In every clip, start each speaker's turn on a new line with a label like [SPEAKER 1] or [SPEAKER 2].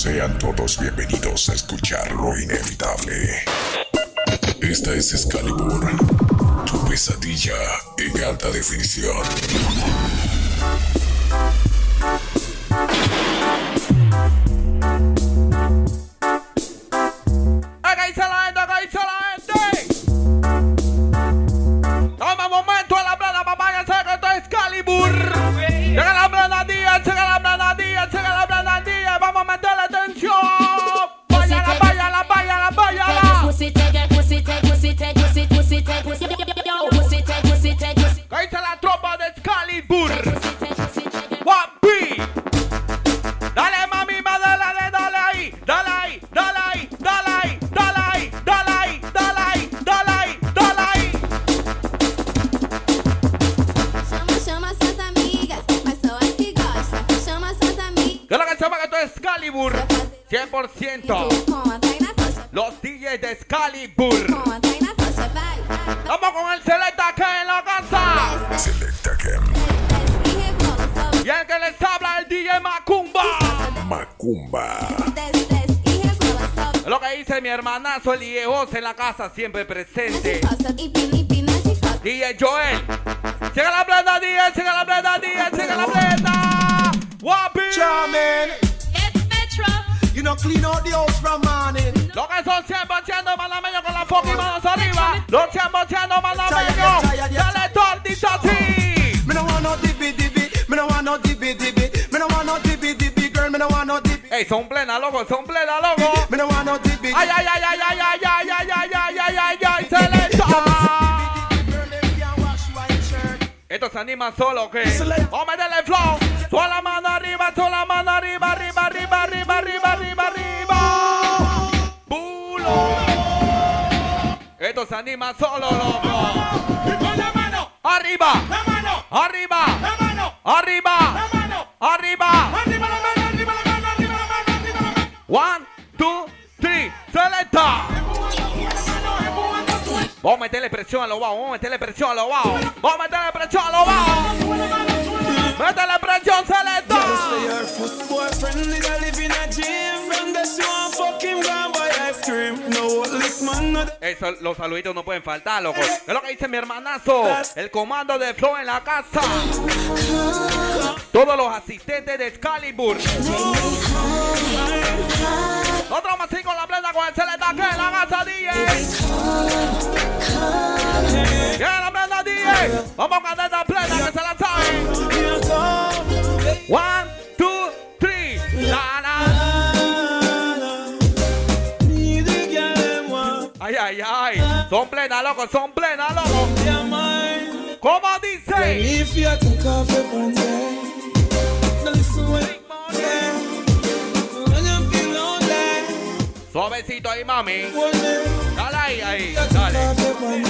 [SPEAKER 1] Sean todos bienvenidos a escuchar lo inevitable. Esta es Excalibur, tu pesadilla en alta definición.
[SPEAKER 2] Hermanazo el José en la casa, siempre presente. DJ Joel. Llega la blenda, DJ, llega la blenda, DJ, llega la blenda. Guapi.
[SPEAKER 3] Charming. You know, clean out the house from morning.
[SPEAKER 2] Lo que son 100% malameños con la fucking manos arriba. Los 100% malameños. Dale tordito así.
[SPEAKER 3] Me no want no dibby dibby. Me no want no dibby dibby. Me no want no dibby dibby, girl. Me no want no dibby.
[SPEAKER 2] Ey, son plena, loco, son plena, loco. Anima solo, ¿ok? Meterle flow. Toda la mano arriba, toda la mano arriba, arriba, arriba, arriba, arriba, arriba, arriba. Bulo. Esto se anima solo, loco.
[SPEAKER 4] la mano,
[SPEAKER 2] Arriba,
[SPEAKER 4] la mano,
[SPEAKER 2] arriba,
[SPEAKER 4] la mano,
[SPEAKER 2] arriba,
[SPEAKER 4] la mano.
[SPEAKER 2] arriba. Meterle presión a los bajos, vamos a meterle presión a los bajos. Vamos a meterle presión a los bajos. Métele presión, selecta.
[SPEAKER 5] Say your first boyfriend did a live in a gym From the she want fuck him gone buy ice cream No this man not
[SPEAKER 2] Eso, los saluditos no pueden faltar, loco. Es lo que dice mi hermanazo. El comando de Flow en la casa. Todos los asistentes de Excalibur. Vamos a cantar la plena que se la saben. One, two, three. La. Ay, ay, ay. Son plenas, loco, son plenas, loco. ¿Cómo dice? Suavecito ahí, mami. Dale ahí, ahí. Dale.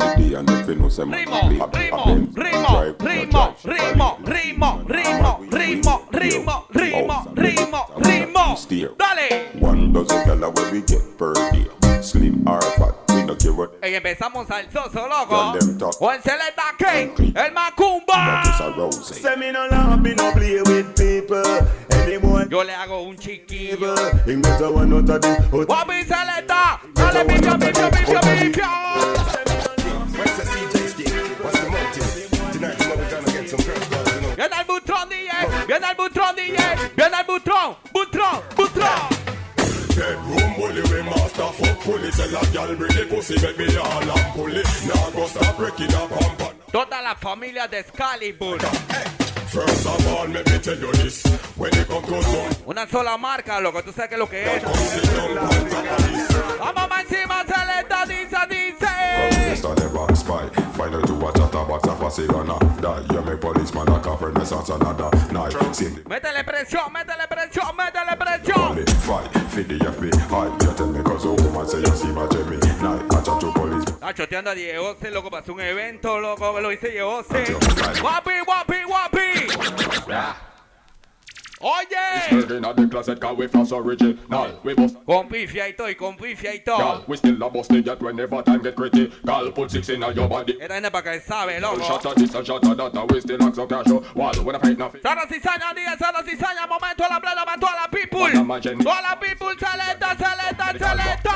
[SPEAKER 6] and if you know say man
[SPEAKER 2] Rimo,
[SPEAKER 6] play. A
[SPEAKER 2] rimo,
[SPEAKER 6] Benz,
[SPEAKER 2] rimo,
[SPEAKER 6] drive,
[SPEAKER 2] rimo,
[SPEAKER 6] drive.
[SPEAKER 2] rimo, rimo, rimo, rimo, rimo, rimo, rimo, rimo. Dale.
[SPEAKER 6] One dozen gyal where we get per day. Slim or fat, we no care what.
[SPEAKER 2] Y empezamos al soso, loco.
[SPEAKER 6] Con them talk.
[SPEAKER 2] O el celeta King, el
[SPEAKER 6] That
[SPEAKER 2] macumba.
[SPEAKER 6] is a rose.
[SPEAKER 3] Say me no love, me no play with people.
[SPEAKER 2] Yo le hago un chiquillo.
[SPEAKER 3] one.
[SPEAKER 2] Dale.
[SPEAKER 7] What's the CJ stick? What's the motive? Tonight you know we're gonna get some girls, girls, you know.
[SPEAKER 2] Viene el butrón, DJ. Viene el butrón, DJ. Viene el butrón. Butrón, butrón.
[SPEAKER 7] Bedroom bully we master fuck fully Tell a gal bring the pussy make me all and pull it Now go stop breaking up pump and
[SPEAKER 2] Toda la familia de Excalibur.
[SPEAKER 7] First of all let me tell you this When you come to some
[SPEAKER 2] Una sola marca, loco. Tú sabes qué es lo que es. Vamos encima, celeta, dice, dice.
[SPEAKER 6] The rock spy. Final to watch out a box of a cigana. You make policeman a renaissance another night.
[SPEAKER 2] Métele presión, métele presión, métele presión.
[SPEAKER 6] fight. Feed the FBI. You tell me cause a woman say you see my Jimmy. Night, I chat to police.
[SPEAKER 2] Está choteando a Diego loco, pasó un evento, loco, lo hice Diego. Guapi, guapi, guapi. Oh, Oye,
[SPEAKER 8] Stirring at the closet, cause we floss original. We bust
[SPEAKER 2] con pifia y oh, todo, y con pifia oh. y todo.
[SPEAKER 8] Gal, we still a bust it yet whenever time get critical. Put six in your body.
[SPEAKER 2] Esta gente para que sabe,
[SPEAKER 8] One
[SPEAKER 2] loco.
[SPEAKER 8] shot of this, a shot of that, and we still act so casual. Wall, when I fight nothing.
[SPEAKER 2] Sana cizaña, día, sana cizaña, momento a la plena, para toda la people.
[SPEAKER 8] Hola, Mayen.
[SPEAKER 2] Toda la people, seleta, seleta, seleta.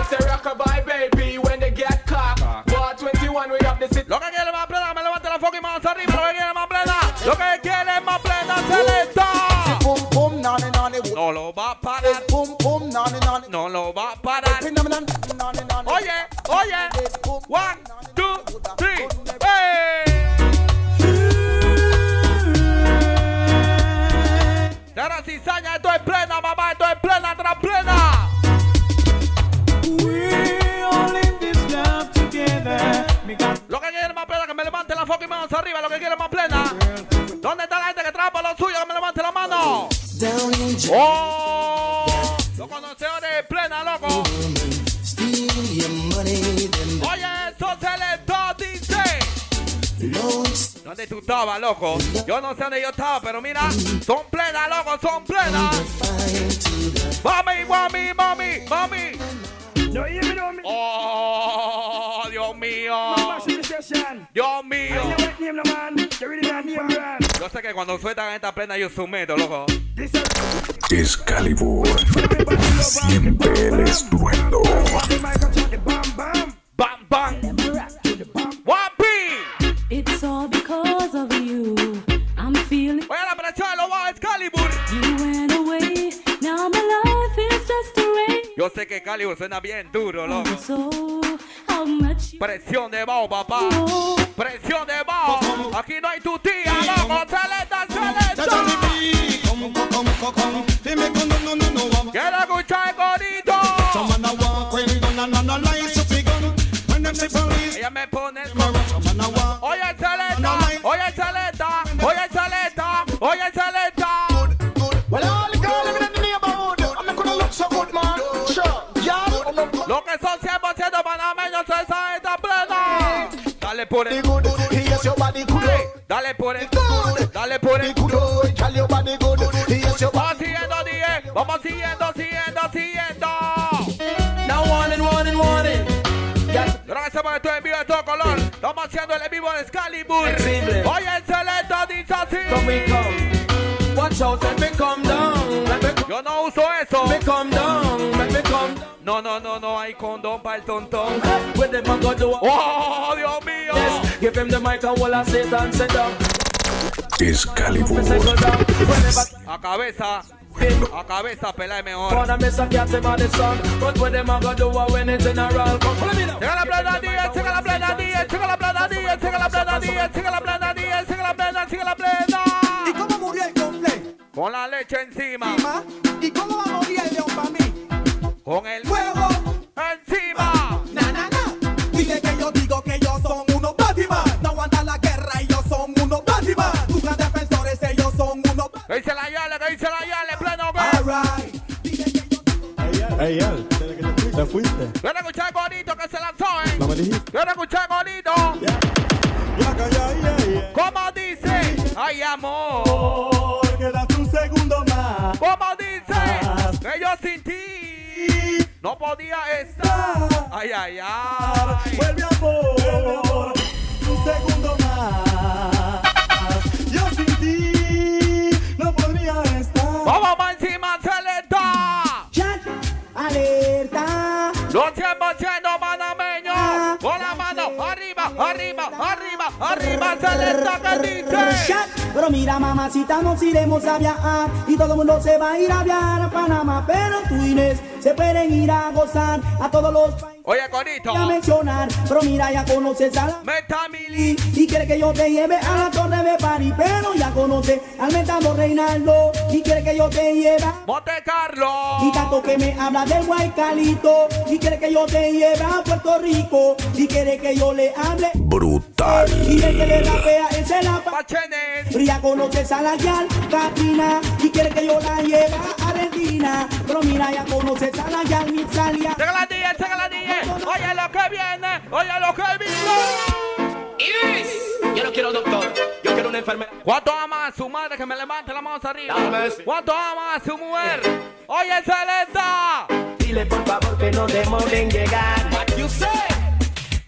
[SPEAKER 9] It's a rockabye baby when they get cocked. Bar 21 we up the city.
[SPEAKER 2] Lo que quiere más plena, me levante la fucking manos arriba. Lo que quiere más plena, lo que quiere más plena, seleta. No lo va a parar,
[SPEAKER 10] Boom, boom, nani, nani.
[SPEAKER 2] no lo va a parar.
[SPEAKER 10] Phenomenon, nani, nani.
[SPEAKER 2] Oye, oye, one, two, three, hey. Loco? Yo no sé dónde yo estaba, pero mira, son plenas, loco, son plenas. Mami, mami, mami, mami. Oh, Dios mío. Dios mío. Yo sé que cuando sueltan esta plena yo sumeto, loco.
[SPEAKER 1] Excalibur. Siente el estruendo.
[SPEAKER 2] Suena bien duro, loco.
[SPEAKER 11] So how much you
[SPEAKER 2] Presión de bajo, papá. Presión de bajo. Aquí no hay tu tía, loco. Celeta, celeta.
[SPEAKER 10] Come, come, come, come, come. Fi me go, no, no, no, no.
[SPEAKER 2] Quiero escuchar Ella me pone el
[SPEAKER 10] come around. Some man a walk.
[SPEAKER 2] Oye, Celeta. Oye, Celeta. Oye, Celeta. Oye, por el.
[SPEAKER 10] good, yes your body good.
[SPEAKER 2] Dale por el.
[SPEAKER 10] Good,
[SPEAKER 2] Dale por el.
[SPEAKER 10] good. Tell your body good, yes your
[SPEAKER 2] Vamos
[SPEAKER 10] body.
[SPEAKER 2] siguiendo. Vamos siguiendo, siguiendo, siguiendo.
[SPEAKER 9] Now warning, warning, warning. Got
[SPEAKER 2] Yo lo que sepa que estoy en vivo de todo color. Estamos haciendo el en vivo de Excalibur.
[SPEAKER 9] Flexible.
[SPEAKER 2] Oye, excelente, dice así.
[SPEAKER 9] come. Watch out, let me come down. Let me come,
[SPEAKER 2] Yo no uso eso.
[SPEAKER 9] me come down. Let me come down.
[SPEAKER 2] No, no, no, no hay condón para el tontón.
[SPEAKER 9] Do?
[SPEAKER 2] Oh, Dios mío.
[SPEAKER 9] Give him the mic and wall and Satan send down.
[SPEAKER 1] Excalibur.
[SPEAKER 2] A cabeza, a cabeza, pela mejor. Llega la plena 10, llega la plena 10, llega la plena 10, llega la plena 10, llega la plena 10, llega la plena, llega la
[SPEAKER 10] ¿Y
[SPEAKER 2] plena.
[SPEAKER 10] cómo murió el complejo?
[SPEAKER 2] Con la leche encima,
[SPEAKER 10] ¿Y cómo va a morir el león para mí?
[SPEAKER 2] con el
[SPEAKER 10] ¡Fuego! Alright.
[SPEAKER 12] Ey, Al, desde que te fuiste, te fuiste.
[SPEAKER 2] Quiero escuchar Gorito que se lanzó,
[SPEAKER 12] No
[SPEAKER 2] ¿eh?
[SPEAKER 12] me dijiste.
[SPEAKER 2] Quiero escuchar.
[SPEAKER 12] Ya, calla, ya, ya.
[SPEAKER 2] ¿Cómo dice? Ay, amor.
[SPEAKER 12] Das un segundo más.
[SPEAKER 2] ¿Cómo dice? Que yo sin ti no podía estar. Ay, ay, ay.
[SPEAKER 12] Vuelve amor, un segundo más. Yo sin ti no podría estar.
[SPEAKER 2] Vamos.
[SPEAKER 10] Chat, alerta.
[SPEAKER 2] Los 100% panameños. Con la mano arriba, arriba, arriba, arriba, Celeta que dice.
[SPEAKER 10] Chat. Pero mira, mamacita, nos iremos a viajar y todo el mundo se va a ir a viajar a Panamá. Pero tú, Inés, se pueden ir a gozar a todos los países
[SPEAKER 2] Oye, Gorito.
[SPEAKER 10] a mencionar. Pero mira, ya conoces a la
[SPEAKER 2] Metamili.
[SPEAKER 10] y quiere que yo te lleve a la torre de París, pero ya conoce al mentado Reinaldo y quiere que yo te lleve a-
[SPEAKER 2] Monte Carlo.
[SPEAKER 10] y tanto que me habla del Guaycalito y quiere que yo te lleve a Puerto Rico y quiere que yo le hable
[SPEAKER 1] Brutal.
[SPEAKER 10] y el que le rapea es el.
[SPEAKER 2] Pachenes.
[SPEAKER 10] Pero ya conoces a la Yal Katrina y quiere que yo la lleve a Argentina, pero mira ya conoces a la Yal Mitzalia.
[SPEAKER 2] Llega la 10, llega la 10. Oye lo que viene, oye lo que viene.
[SPEAKER 9] Iris, yo no quiero doctor, yo quiero un una enfermedad.
[SPEAKER 2] ¿Cuánto ama a su madre que me levante la mano arriba? ¿Cuánto ama a su mujer? Oye, Celesta.
[SPEAKER 9] Dile por favor que no demore en llegar. What you say?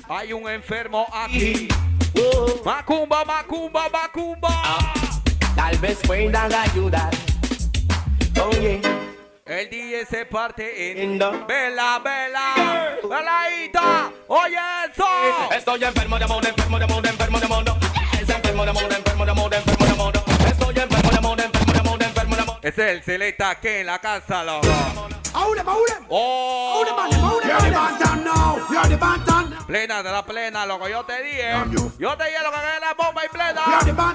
[SPEAKER 2] Hay un enfermo aquí. Macumba, macumba, macumba.
[SPEAKER 9] Ah. Tal vez puedan ayudar. Oye,
[SPEAKER 2] El DJ se parte en vela, vela, veladita. Oye eso.
[SPEAKER 9] estoy enfermo de amor, enfermo de amor, enfermo de amor. Es enfermo de amor, enfermo de amor, enfermo de amor. Estoy enfermo de amor, enfermo de amor, enfermo de amor.
[SPEAKER 2] Es el Celesta que en la casa, loco.
[SPEAKER 3] Ahora, ahora.
[SPEAKER 2] Oh.
[SPEAKER 3] Ahora, vale, ahora, vale. Bantam now. You're the bantam.
[SPEAKER 2] Plena de la plena, loco. Yo te dije. Yo te dije lo que es la bomba y plena.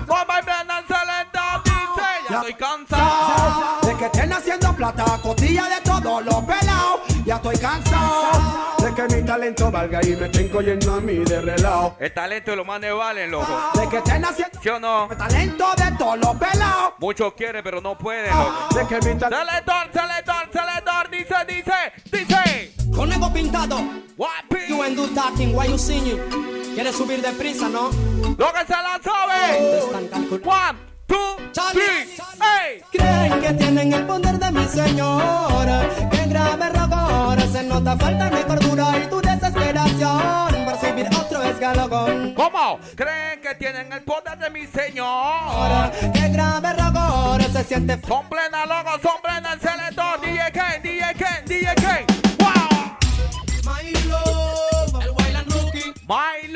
[SPEAKER 2] Bomba y plena, Celesta dice. Ya estoy cansado.
[SPEAKER 3] De que estén haciendo plata, costilla de todos los pelados. Ya estoy cansado. De que mi talento valga y me estén cogiendo a mí de relao.
[SPEAKER 2] El talento de los manes valen, loco.
[SPEAKER 3] De que estén haciendo
[SPEAKER 2] ¿Sí o no?
[SPEAKER 3] talento de todos los pelados.
[SPEAKER 2] Muchos quieren, pero no pueden, loco.
[SPEAKER 3] De que mi talento.
[SPEAKER 2] Selector, selector, selector, dice, dice, dice.
[SPEAKER 13] Con ego pintado,
[SPEAKER 2] Guapi.
[SPEAKER 13] you ain't do talking, why you singing? ¿Quieres subir de prisa, no?
[SPEAKER 2] Lo que se la sabe. One, two, three, hey.
[SPEAKER 13] Creen que tienen el poder de mi señor. Que grave rogo, se nota falta de cordura y tu desesperación. Por subir otro escalón.
[SPEAKER 2] ¿Cómo? Creen que tienen el poder de mi señor.
[SPEAKER 13] Que grave rogo, se siente
[SPEAKER 2] Son plena, loco, son plena el selector. DJ Ken, DJ Ken, DJ Ken. Wow.
[SPEAKER 13] My love, el Wailand Rookie.
[SPEAKER 2] Milo.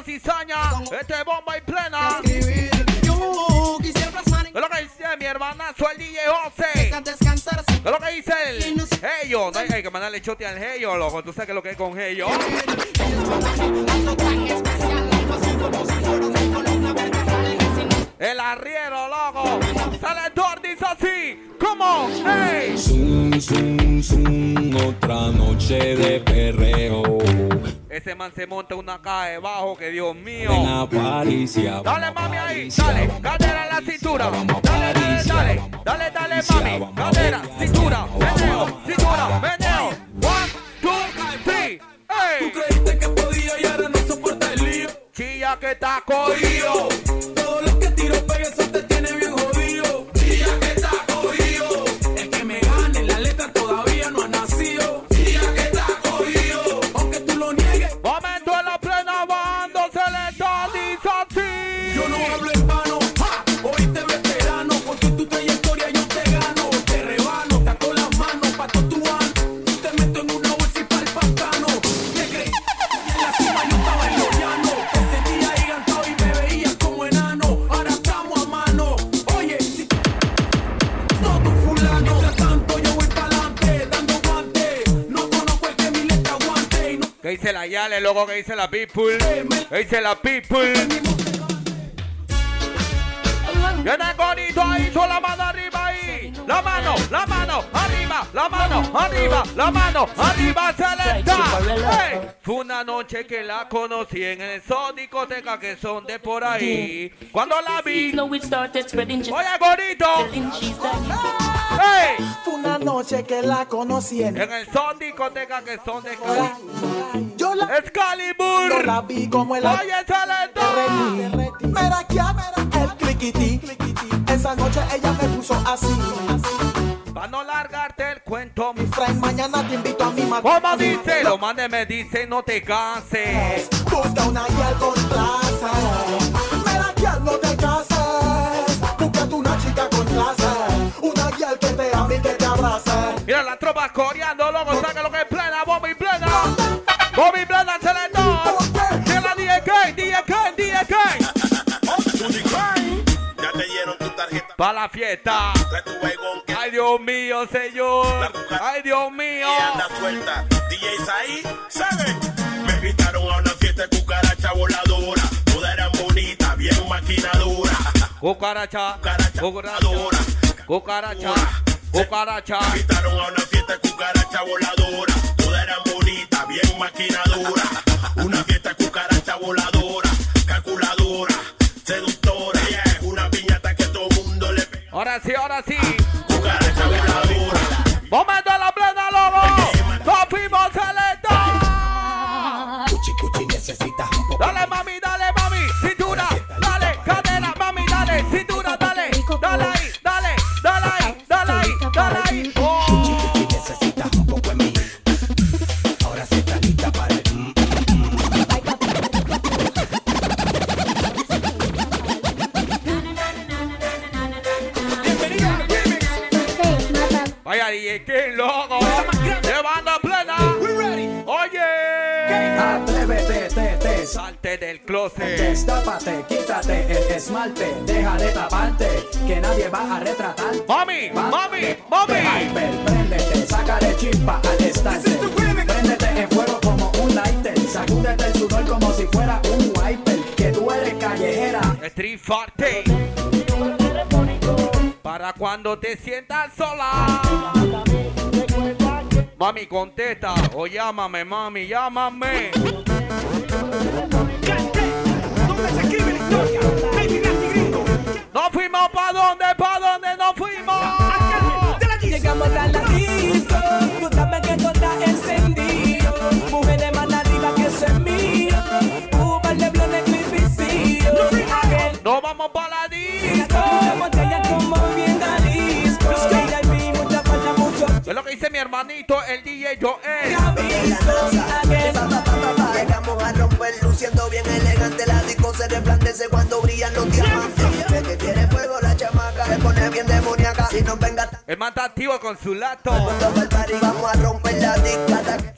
[SPEAKER 2] Cizaña. Este es bomba y plena.
[SPEAKER 13] Escribir. Yo quisiera plasmar en
[SPEAKER 2] Es lo que dice mi hermanazo, el DJ José.
[SPEAKER 13] descansar sin
[SPEAKER 2] Es lo que dice el Heyo. No hay hay que mandarle chote al Heyo, loco. Tú sabes que lo que es con Heyo.
[SPEAKER 13] algo tan especial. Algo así como si fuera un columna vertebral.
[SPEAKER 2] El arriero, loco. Selector dice así. ¿Cómo? ¡Ey!
[SPEAKER 8] Zoom, zoom, zoom, otra noche de perreo.
[SPEAKER 2] Ese man se monta una caja de bajo que Dios mío.
[SPEAKER 8] Ven a Paricia.
[SPEAKER 2] Dale mami ahí, dale, cadera en la cintura. Dale, dale, dale, dale, dale mami. Cadera, cintura, meneo, cintura, meneo. One, two, three, hey.
[SPEAKER 5] Creíste que podía y ahora no soporta el lío.
[SPEAKER 2] Que está cogido.
[SPEAKER 5] Todos los que tiro pegue eso te tiene bien
[SPEAKER 2] dice
[SPEAKER 5] la
[SPEAKER 2] Yale, loco, que dice la People. Que dice la People. Viene el gorito ahí, con la mano arriba ahí. La mano, la mano, arriba, la mano, arriba, la mano, arriba, Celesta. Hey. Fue una noche que la conocí en el son discoteca que son de por ahí. Cuando la vi, oye
[SPEAKER 14] like
[SPEAKER 2] Hey.
[SPEAKER 3] Fue una noche que la conocí en
[SPEAKER 2] En el son discoteca que son de Cali.
[SPEAKER 3] La,
[SPEAKER 2] Excalibur.
[SPEAKER 3] yo la vi como el
[SPEAKER 2] Oye, Celesta.
[SPEAKER 3] Mira el cliquití. Esa noche ella me puso así.
[SPEAKER 2] Para no largarte el cuento,
[SPEAKER 3] Mi friend, mañana te invito a mi
[SPEAKER 2] ¿Cómo
[SPEAKER 3] matrimonio.
[SPEAKER 2] dice? Los manes me dicen no te canses.
[SPEAKER 3] Busca una guía con clase. Mira que no te cases. Búscate una chica con clase. Una guía que te ame y que te abrace.
[SPEAKER 2] Mira la tropa coreando, loco, saca
[SPEAKER 15] tu tarjeta.
[SPEAKER 2] Pa' la fiesta. Ay, Dios mío, señor. Ay, Dios mío.
[SPEAKER 15] anda suelta. DJs ahí, ¿saben? Me invitaron a una fiesta de cucaracha voladora. Todas eran bonitas, bien maquinadora.
[SPEAKER 2] Cucaracha,
[SPEAKER 15] Cucaracha,
[SPEAKER 2] cucaracha, cucaracha.
[SPEAKER 15] Me invitaron a una fiesta de cucaracha voladora. Todas eran bonitas, bien maquinadora. Una fiesta de cucaracha voladora, calculadora, Ahora sí,
[SPEAKER 2] ahora sí.
[SPEAKER 16] Chiqui Loco. Llevando plena. Oye.
[SPEAKER 2] Salte del closet.
[SPEAKER 16] Destápate, quítate el esmalte. Deja de taparte, que nadie va a retratar.
[SPEAKER 2] Mami, mami, mami.
[SPEAKER 16] Préndete, sácale chispa al estante. Préndete en fuego como un lighter. Sacúdete el sudor como si fuera un wiper. Que tú eres callejera.
[SPEAKER 2] Street Forte para cuando te sientas sola. Mami, contesta o llámame, mami, llámame. No fuimos pa' dónde, pa' dónde no fuimos.
[SPEAKER 17] Llegamos a la disco, tú sabes que todo está encendido. Mujeres más arriba que eso es mío. Cuba, leblones, cripicillo.
[SPEAKER 2] No vamos pa' la hermanito, el DJ Joel.
[SPEAKER 18] Llegamos a romper luciendo bien elegante. La disco se resplandece cuando brillan los diamantes. Que quiere fuego, la chamaca se pone bien demoníaca. Si nos venga,
[SPEAKER 2] El man está activo con su lato.
[SPEAKER 18] vamos a romper la.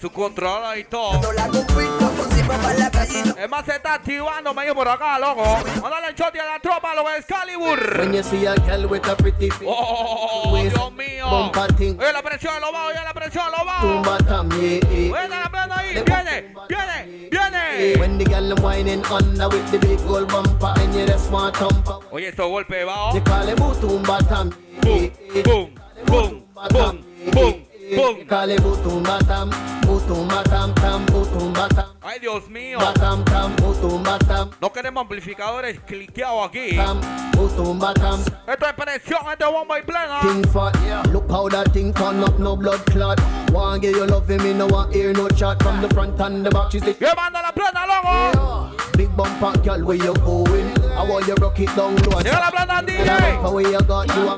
[SPEAKER 2] Su controla y todo.
[SPEAKER 18] La compito, pusimos para la calle.
[SPEAKER 2] El man se está activando, me dijo por acá, loco. Mándale el shot y a la tropa, lo Excalibur.
[SPEAKER 19] When you see a girl with a pretty face,
[SPEAKER 2] Oh, Dios mío. Oye, la presión lo va, oye, la presión lo va.
[SPEAKER 19] tumba tam, yeah, yeah.
[SPEAKER 2] Oye, la ahí, viene, viene, viene.
[SPEAKER 19] When the girl whining under with the big gold bumper and you're the smart thumper,
[SPEAKER 2] Oye, estos golpes va.
[SPEAKER 19] they call him Mutumba tam,
[SPEAKER 2] boom, boom, boom, boom, boom, boom.
[SPEAKER 19] They call him Mutumba tam, Mutumba tam tam, Mutumba tam.
[SPEAKER 2] Ay, Dios mío.
[SPEAKER 19] Batam tam, Mutumba tam,
[SPEAKER 2] No queremos amplificadores cliqueados aquí.
[SPEAKER 19] tam, Mutumba tam.
[SPEAKER 2] Esto es presión, esto es bomba y plena.
[SPEAKER 19] Thing fat, look how that thing turn up, no blood clot. Want get you loving me, no want hear no chat from the front and the back. She's the
[SPEAKER 2] Llevando la plena, loco.
[SPEAKER 19] Big bumper girl, where you going? I want you rock it down low.
[SPEAKER 2] Llega la plena, DJ.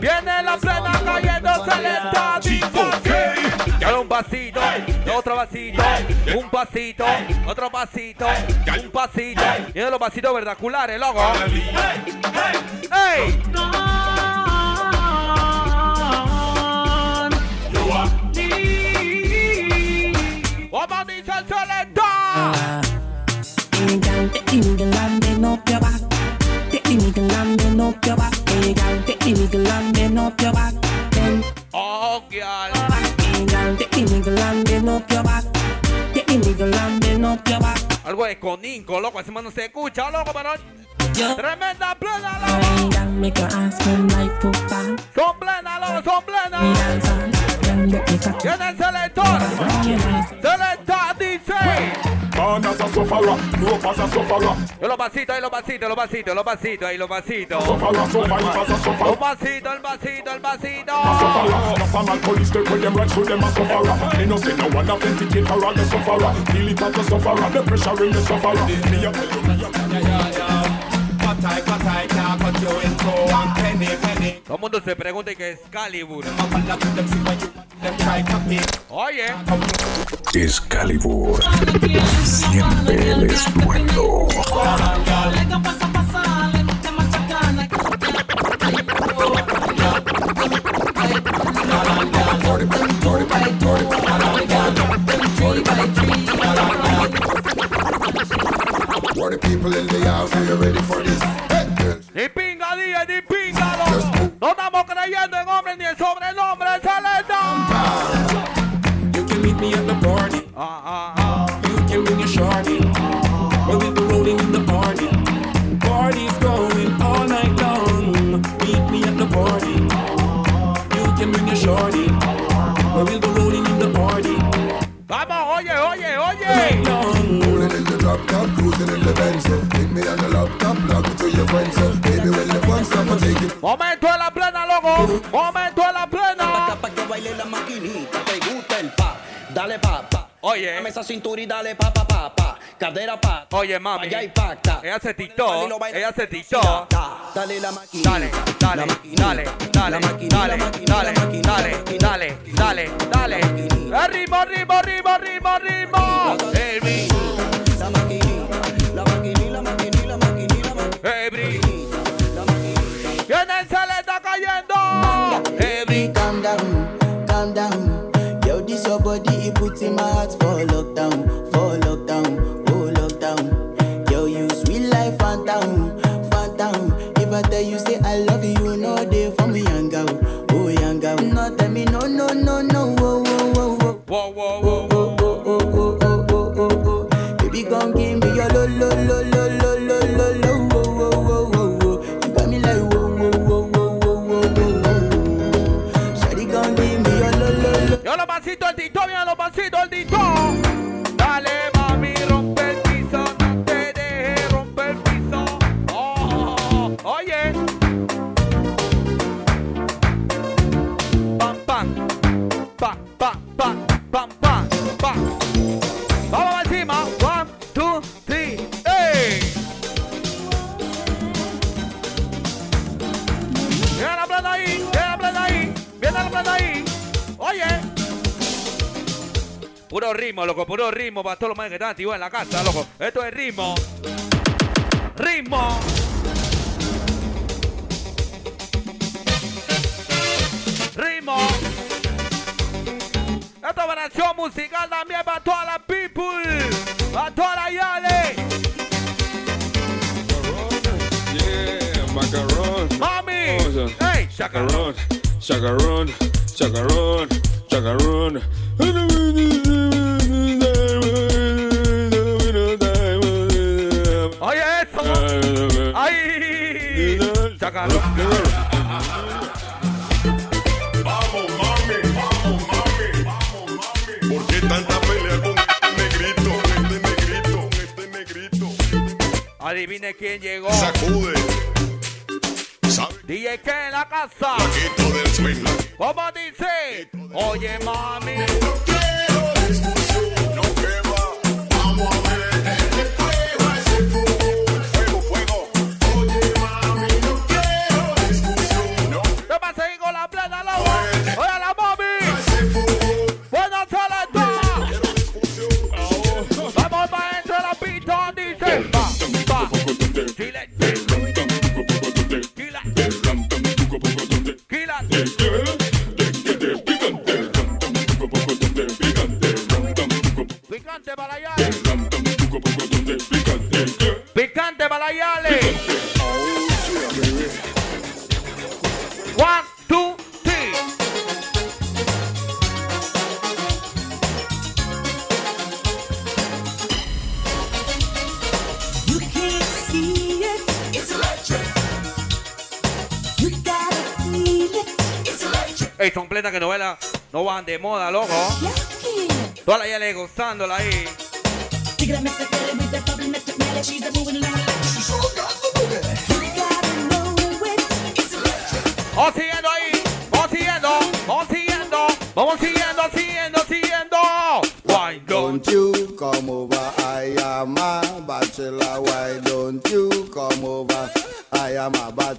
[SPEAKER 2] Viene la plena cayéndose lenta. Dale un pasito, otro pasito, un pasito, otro pasito, un pasito. Y de los pasitos verdaculares, loco. ¡Ey! ¿Cómo dice el selector?
[SPEAKER 17] Nigga and bend up your back. Hey, girl, take the nigga and bend up your back. Bend
[SPEAKER 2] Oh, girl.
[SPEAKER 17] Up your back. Take the nigga and bend up your back.
[SPEAKER 2] Algo de coninco, loco. Man no se escucha, loco, pero... Tremenda plena, loco. Son plenas, loco, son
[SPEAKER 17] Me
[SPEAKER 2] Viene el selector. Selector dice.
[SPEAKER 7] Man as a sufferer, rope as a sufferer.
[SPEAKER 2] Yo los pasitos, ahí los pasitos, los pasitos, los pasitos, ahí los pasitos.
[SPEAKER 7] Sufferer, survive as a
[SPEAKER 2] Los
[SPEAKER 7] sufferer.
[SPEAKER 2] pasitos, el vasito, el vasito.
[SPEAKER 7] A sufferer, national police take with them right through them a sufferer. Me no say no one authenticate the. Feel it as a sufferer, the pressure in the sufferer. Me a tell you, me a tell you.
[SPEAKER 2] Todo el mundo se pregunta y que es Calibur. Oye,
[SPEAKER 1] Excalibur. Siempre el estruendo.
[SPEAKER 5] What the people in the house, are you ready for this? Hey, girls.
[SPEAKER 2] ni pinga día, ni pinga loco. No estamos creyendo en hombres ni en sobrenombre, selector.
[SPEAKER 20] You can meet me at the party.
[SPEAKER 2] Ah, ah, ah.
[SPEAKER 20] You can bring your shorty. Well, we'll be rolling in the party. Party's going all night long. Meet me at the party.
[SPEAKER 5] Drop top, cruising in the Benz. so Take me on the laptop, log it to your friends. so Baby, when the fun stop, I take it.
[SPEAKER 2] Momento de la plena, loco. Momento de la plena.
[SPEAKER 18] Pa' que baile la maquinita, te gusta el pa, dale pa, pa.
[SPEAKER 2] Oye.
[SPEAKER 18] Dame esa cintura y dale pa, pa, pa, pa. Cadera pa.
[SPEAKER 2] Oye, mami.
[SPEAKER 18] Allá impacta.
[SPEAKER 2] Ella se
[SPEAKER 18] baila.
[SPEAKER 2] Ella se TikTok.
[SPEAKER 18] Dale la maquinita.
[SPEAKER 2] Dale, dale, dale, dale, dale, dale, dale, dale, dale, dale. Ritmo, ritmo, ritmo, ritmo, ritmo. Every,
[SPEAKER 18] la down, down. This your body, it puts in my
[SPEAKER 2] lockdown,
[SPEAKER 18] lockdown, oh
[SPEAKER 2] lockdown. Life. If I tell you,
[SPEAKER 21] say I love you, for me, oh. No, tell me, no, no, no, no, whoa, whoa, whoa,
[SPEAKER 2] whoa, whoa. whoa. Yo los pasitos, el TikTok, mira los pasitos, el TikTok. Puro ritmo, loco, puro ritmo para todos los manes que están activos en la casa, loco. Esto es ritmo. Ritmo. Ritmo. Esta es versión musical también para toda la people. Para toda la yale.
[SPEAKER 8] Yeah, macaron.
[SPEAKER 2] Mami.
[SPEAKER 8] Hey, chacarón, chacarón, chacarón, chacarón.
[SPEAKER 2] Oye eso. Ay. Chacarón.
[SPEAKER 1] Vamos, mami, vamos, mami, vamos, mami. ¿Por qué tanta pelea con este negrito, este negrito, este negrito?
[SPEAKER 2] Adivine quién llegó.
[SPEAKER 1] Sacude.
[SPEAKER 2] DJ que en la casa.
[SPEAKER 1] Paquito del swing.
[SPEAKER 2] ¿Cómo dice? Oye, mami. Que novelas no van de moda, loco. Toda la Yale gozándola ahí. Vamos siguiendo ahí. Vamos siguiendo. Vamos siguiendo. Vamos siguiendo,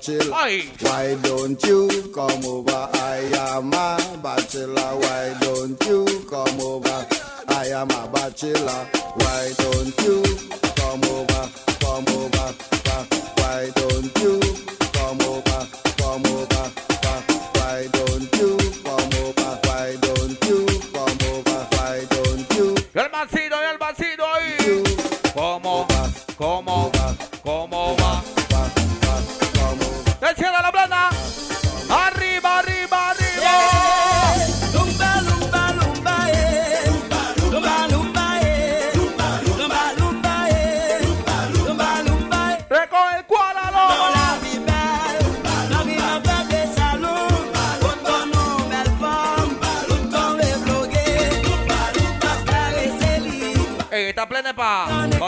[SPEAKER 22] bachelor. Why don't you come over? I am a bachelor. Why don't you come over? I am a bachelor. Why don't you come over? Come over. Why don't you? Come over.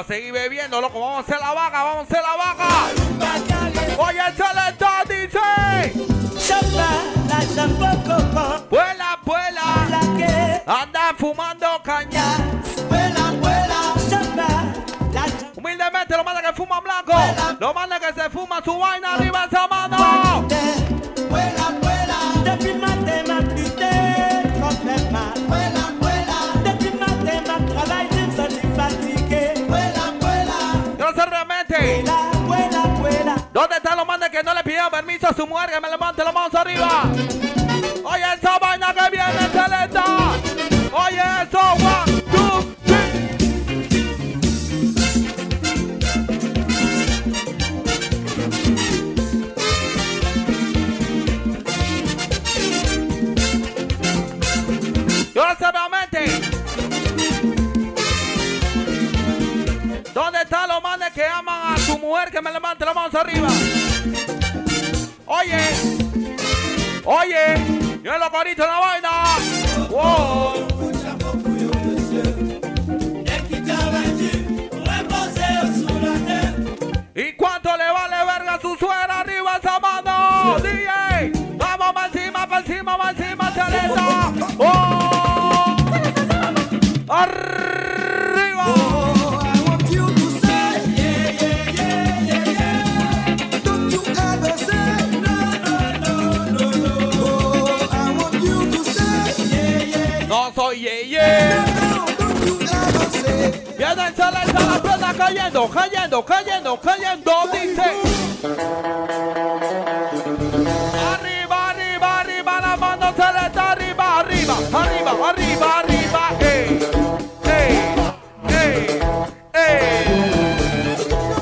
[SPEAKER 2] Seguir bebiendo, loco. Vamos a hacer la vaca, vamos a hacer la vaca. Oye, excelente, dice. Vuela, vuela. Anda fumando caña. Humildemente, lo manda que fuma blanco. Lo manda que se fuma su vaina arriba esa mano. ¿Dónde están los manes que no le pidieron permiso a su mujer que me levante las manos arriba? Manos arriba? Oye, oye, yo en los coritos la vaina. Wow. Cayendo, cayendo, cayendo, cayendo, dice. Arriba, arriba, arriba, la mano selecta, arriba, arriba, arriba, arriba, arriba, ey, ey, ey, ey.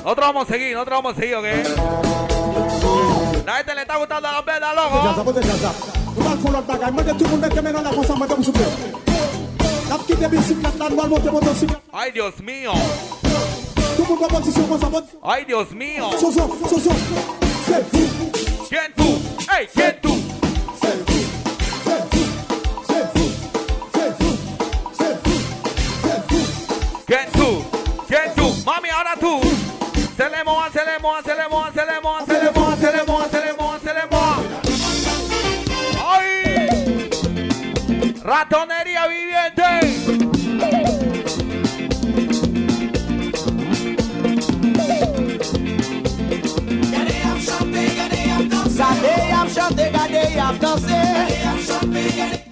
[SPEAKER 2] Nosotros vamos a seguir, nosotros vamos a seguir, ¿ok? La gente le está gustando la
[SPEAKER 23] Jaza,
[SPEAKER 2] loco. Ay, Dios mío. Ay, Dios mío. ¿Quién tú? ¡Ey, quién tú? ¿Quién tú? ¿Quién tú? Mami, ahora tú. Se le moja, se le moja, se le moja, se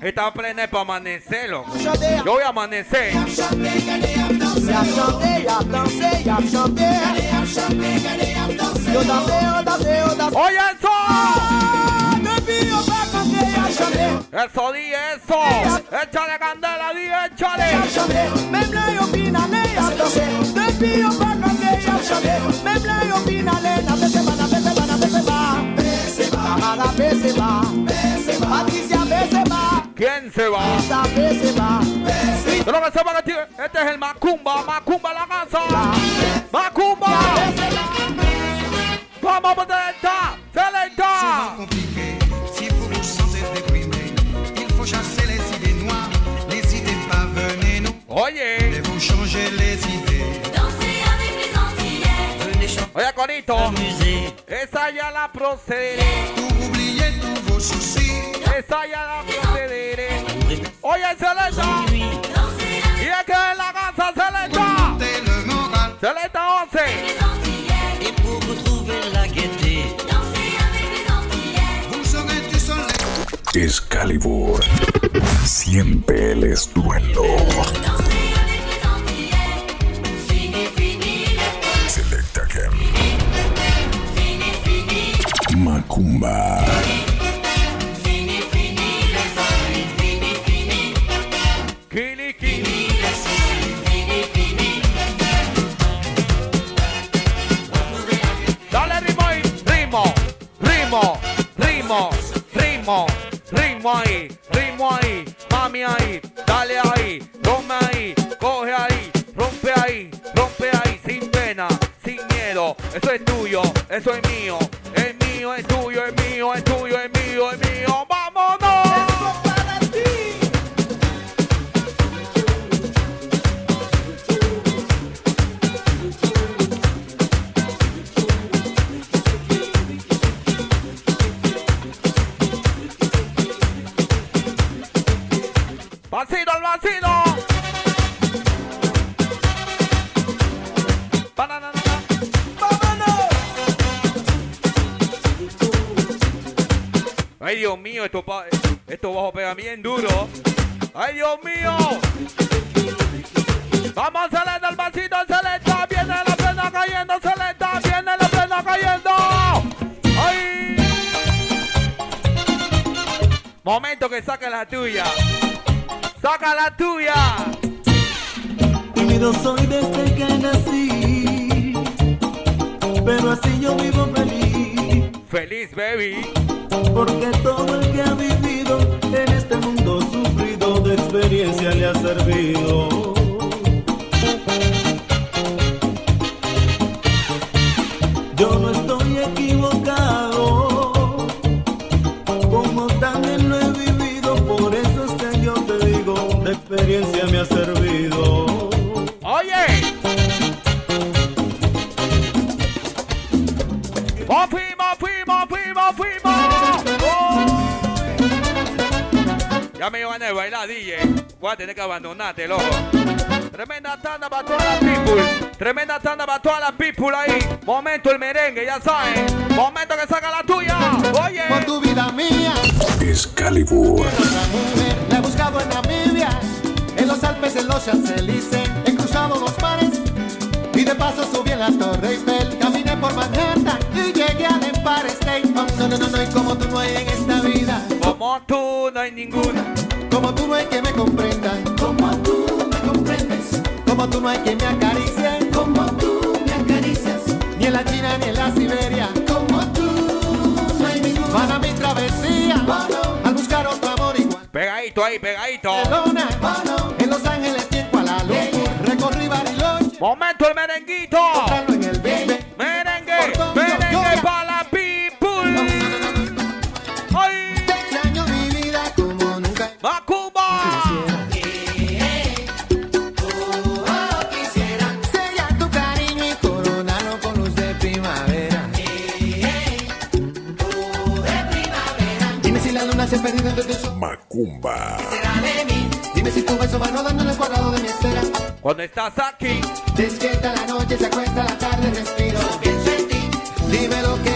[SPEAKER 2] Esta plena es para amanecer, loco. Yo voy a amanecer. ¡Oye eso! Eso, di eso. Échale candela, di échale. ¿Quién se va?
[SPEAKER 13] Esa bese ba
[SPEAKER 2] Pero que sepa que tío, este es el Macumba, Macumba la casa. Macumba. Vamos a selecta, selecta.
[SPEAKER 24] Si vous vous sentez déprimé, il faut chasser les idées noires. N'hésitez pas, venez nous.
[SPEAKER 2] Oye.
[SPEAKER 24] Et vous changer les idées?
[SPEAKER 25] Danser avec les Antillais.
[SPEAKER 24] Venez chanter.
[SPEAKER 2] Oye, Conito. Esa ya la procederé. Esa ya la procederé. Oye, selecta. Y es que en la casa selecta. Selecta 11.
[SPEAKER 24] Et pour retrouver la gaieté, vous serez du soleil.
[SPEAKER 1] Excalibur. Siempre el estruendo. Selecta Kem. Macumba.
[SPEAKER 2] Ahí, ritmo ahí, mami ahí, dale ahí, rompe ahí, coge ahí, rompe ahí, rompe ahí, sin pena, sin miedo, eso es tuyo, eso es mío, Dios mío, esto, esto bajo pega bien duro. Ay, Dios mío. Vamos a selectar el vasito, selecta. Viene la plena cayendo, selecta. Viene la plena cayendo. Ay. Momento que saque la tuya. Saca la tuya.
[SPEAKER 23] Tímido soy desde que nací, pero así yo vivo feliz,
[SPEAKER 2] Feliz, baby.
[SPEAKER 23] Porque todo el que ha vivido en este mundo sufrido de experiencia le ha servido.
[SPEAKER 2] Ya me iban a bailar, DJ. Voy a tener que abandonarte, loco. Tremenda tanda para todas las people. Tremenda tanda para todas las people ahí. Momento el merengue, ya saben. Momento que saca la tuya. Oye.
[SPEAKER 3] Por tu vida mía,
[SPEAKER 1] Excalibur.
[SPEAKER 3] la he buscado en Namibia, en los Alpes, en los Champs-Élysées, he cruzado los
[SPEAKER 26] mares y de paso subí a la Torre Eiffel. Caminé por Manhattan y llegué al Empire State. Oh, no, no, no, no, y como tú no hay en esta vida.
[SPEAKER 2] Como tú no hay ninguna.
[SPEAKER 26] Como tú no hay que me comprenda. Como tú me comprendes. Como tú no hay que me acaricie. Como tú me acaricias. Ni en la China ni en la Siberia. Como tú no hay ninguna. Para mi travesía. Al buscar otro amor igual.
[SPEAKER 2] Pegadito ahí, pegadito.
[SPEAKER 26] Barcelona, en Los Ángeles
[SPEAKER 2] Momento el merenguito. Merengue, merengue para la people. Ay.
[SPEAKER 26] Te extraño mi vida como nunca.
[SPEAKER 2] Macumba.
[SPEAKER 26] Dime si tu beso va rodando en el cuadrado
[SPEAKER 2] cuando estás aquí,
[SPEAKER 26] Despierta la noche, se acuesta la tarde, respiro. Pienso en ti. Dime lo que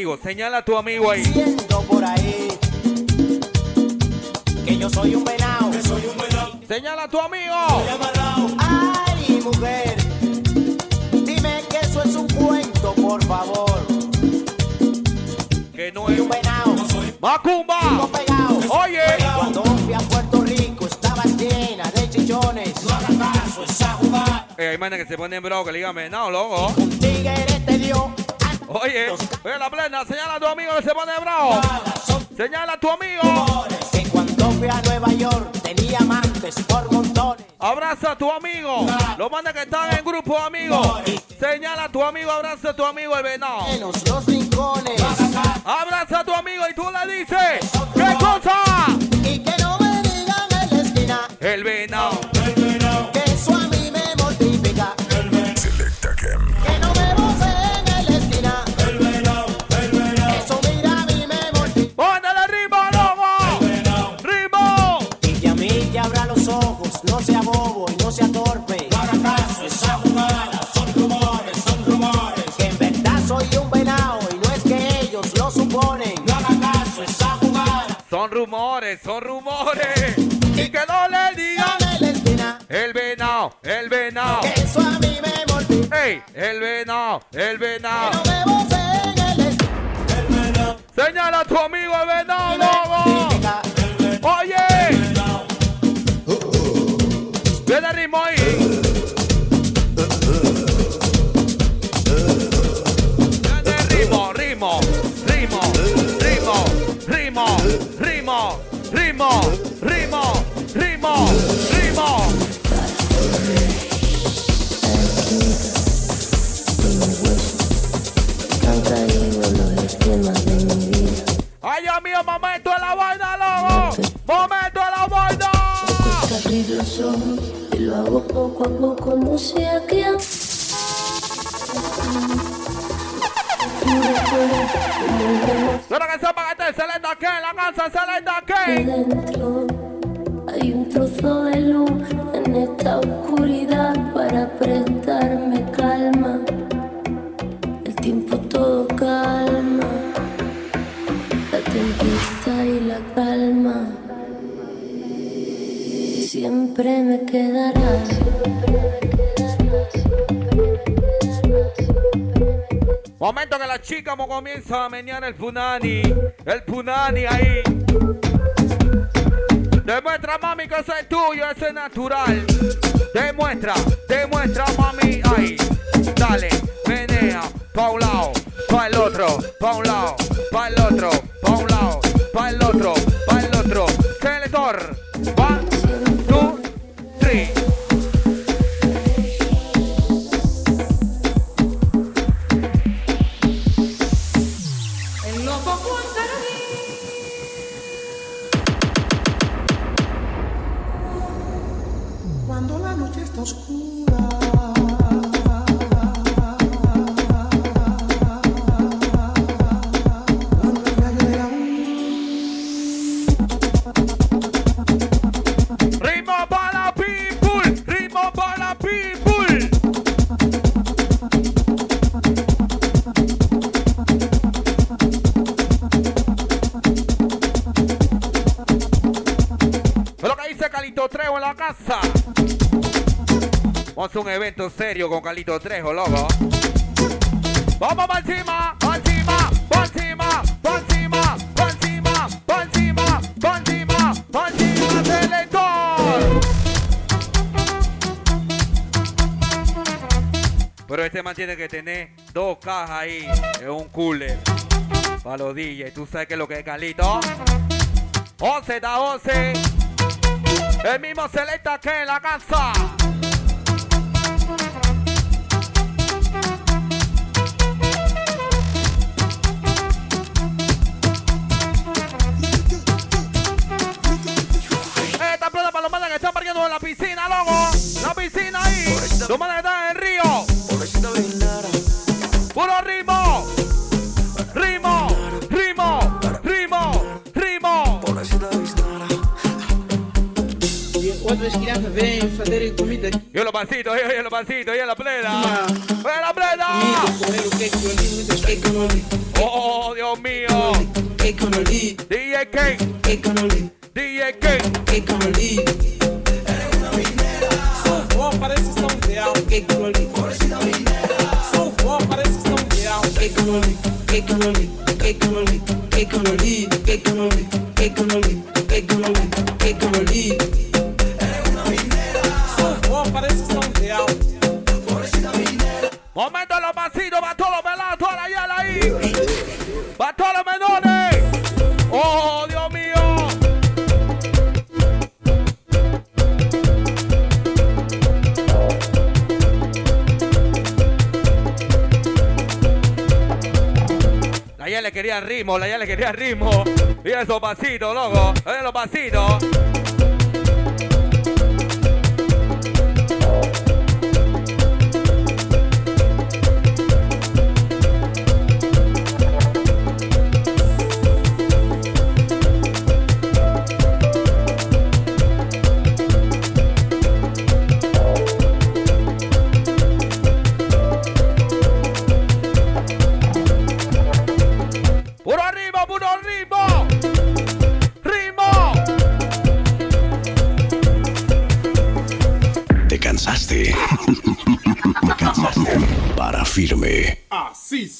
[SPEAKER 2] amigo, señala a tu amigo ahí.
[SPEAKER 27] por ahí que yo soy un venado.
[SPEAKER 2] Señala a tu amigo.
[SPEAKER 27] Ay, mujer, dime que eso es un cuento, por favor.
[SPEAKER 2] Que no
[SPEAKER 27] Soy
[SPEAKER 2] es
[SPEAKER 27] un venado.
[SPEAKER 2] Macumba.
[SPEAKER 27] pegado.
[SPEAKER 2] Oye.
[SPEAKER 27] Cuando fui a Puerto Rico estaba llena de chichones. No hagas caso, esa jugada.
[SPEAKER 2] Eh, hay manes que se ponen bro, que le digan, no, loco.
[SPEAKER 27] Un tigre.
[SPEAKER 2] Oye la plena, señala a tu amigo que se pone bravo. Señala a tu amigo.
[SPEAKER 27] Que cuando fui a Nueva York tenía amantes por montones.
[SPEAKER 2] Abraza a tu amigo. Los manes que están en grupo de amigos. Señala a tu amigo, abraza a tu amigo el venado.
[SPEAKER 27] Menos los rincones.
[SPEAKER 2] Abraza a tu amigo y tú le dices, ¿qué cosa?
[SPEAKER 27] Y que no me digan en la esquina
[SPEAKER 2] El venado.
[SPEAKER 27] Son rumores. Y que no
[SPEAKER 2] le digan el venado, el venado.
[SPEAKER 27] que eso a mí me mortifica.
[SPEAKER 2] ¡Ey! El venado, el venado.
[SPEAKER 27] no la esquina.
[SPEAKER 2] Señala a tu amigo el venado,
[SPEAKER 28] cuerpo cuando conduce aquí.
[SPEAKER 2] Solo que sepa que estoy saliendo aquí, la casa saliendo aquí.
[SPEAKER 28] Dentro hay un trozo de luz. Siempre me quedarás.
[SPEAKER 2] Momento que la chica comienza a menear el punani. El punani ahí. Demuestra, mami, que eso es tuyo, eso es natural. Demuestra, demuestra, mami, ahí. Dale, menea, pa' un lado, pa' el otro, pa' un lado, pa' el otro, pa' un lado, pa' el otro, pa' el otro. Selector.
[SPEAKER 3] Oscura.
[SPEAKER 2] Evento serio con Calito Trejo, loco. Vamos para encima, para encima, para encima, para encima, para encima, para encima, para encima, para encima, selector. Pero este man tiene que tener dos cajas ahí en un cooler para los DJs. ¿Tú sabes qué es lo que es Calito? 11 da 11. El mismo selecta que en la casa. pancitos, oye, oye, los pancitos, oye, la plena.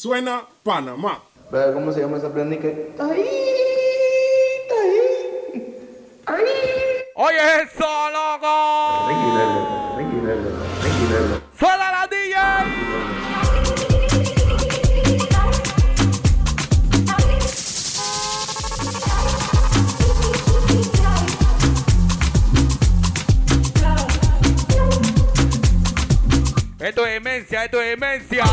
[SPEAKER 7] Suena Panamá.
[SPEAKER 29] Cómo se llama esa prenda que.
[SPEAKER 2] Oye eso, loco. Suena la DJ. Esto es demencia, esto es demencia.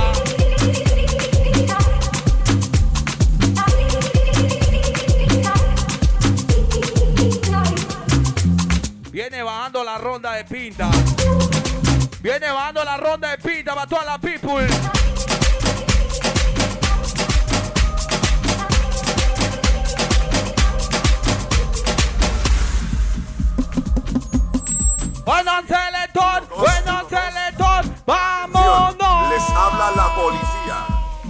[SPEAKER 2] La ronda de pinta. Viene bajando la ronda de pinta para toda la people. Bueno, selector, bueno, selector, vámonos.
[SPEAKER 6] Les habla la policía.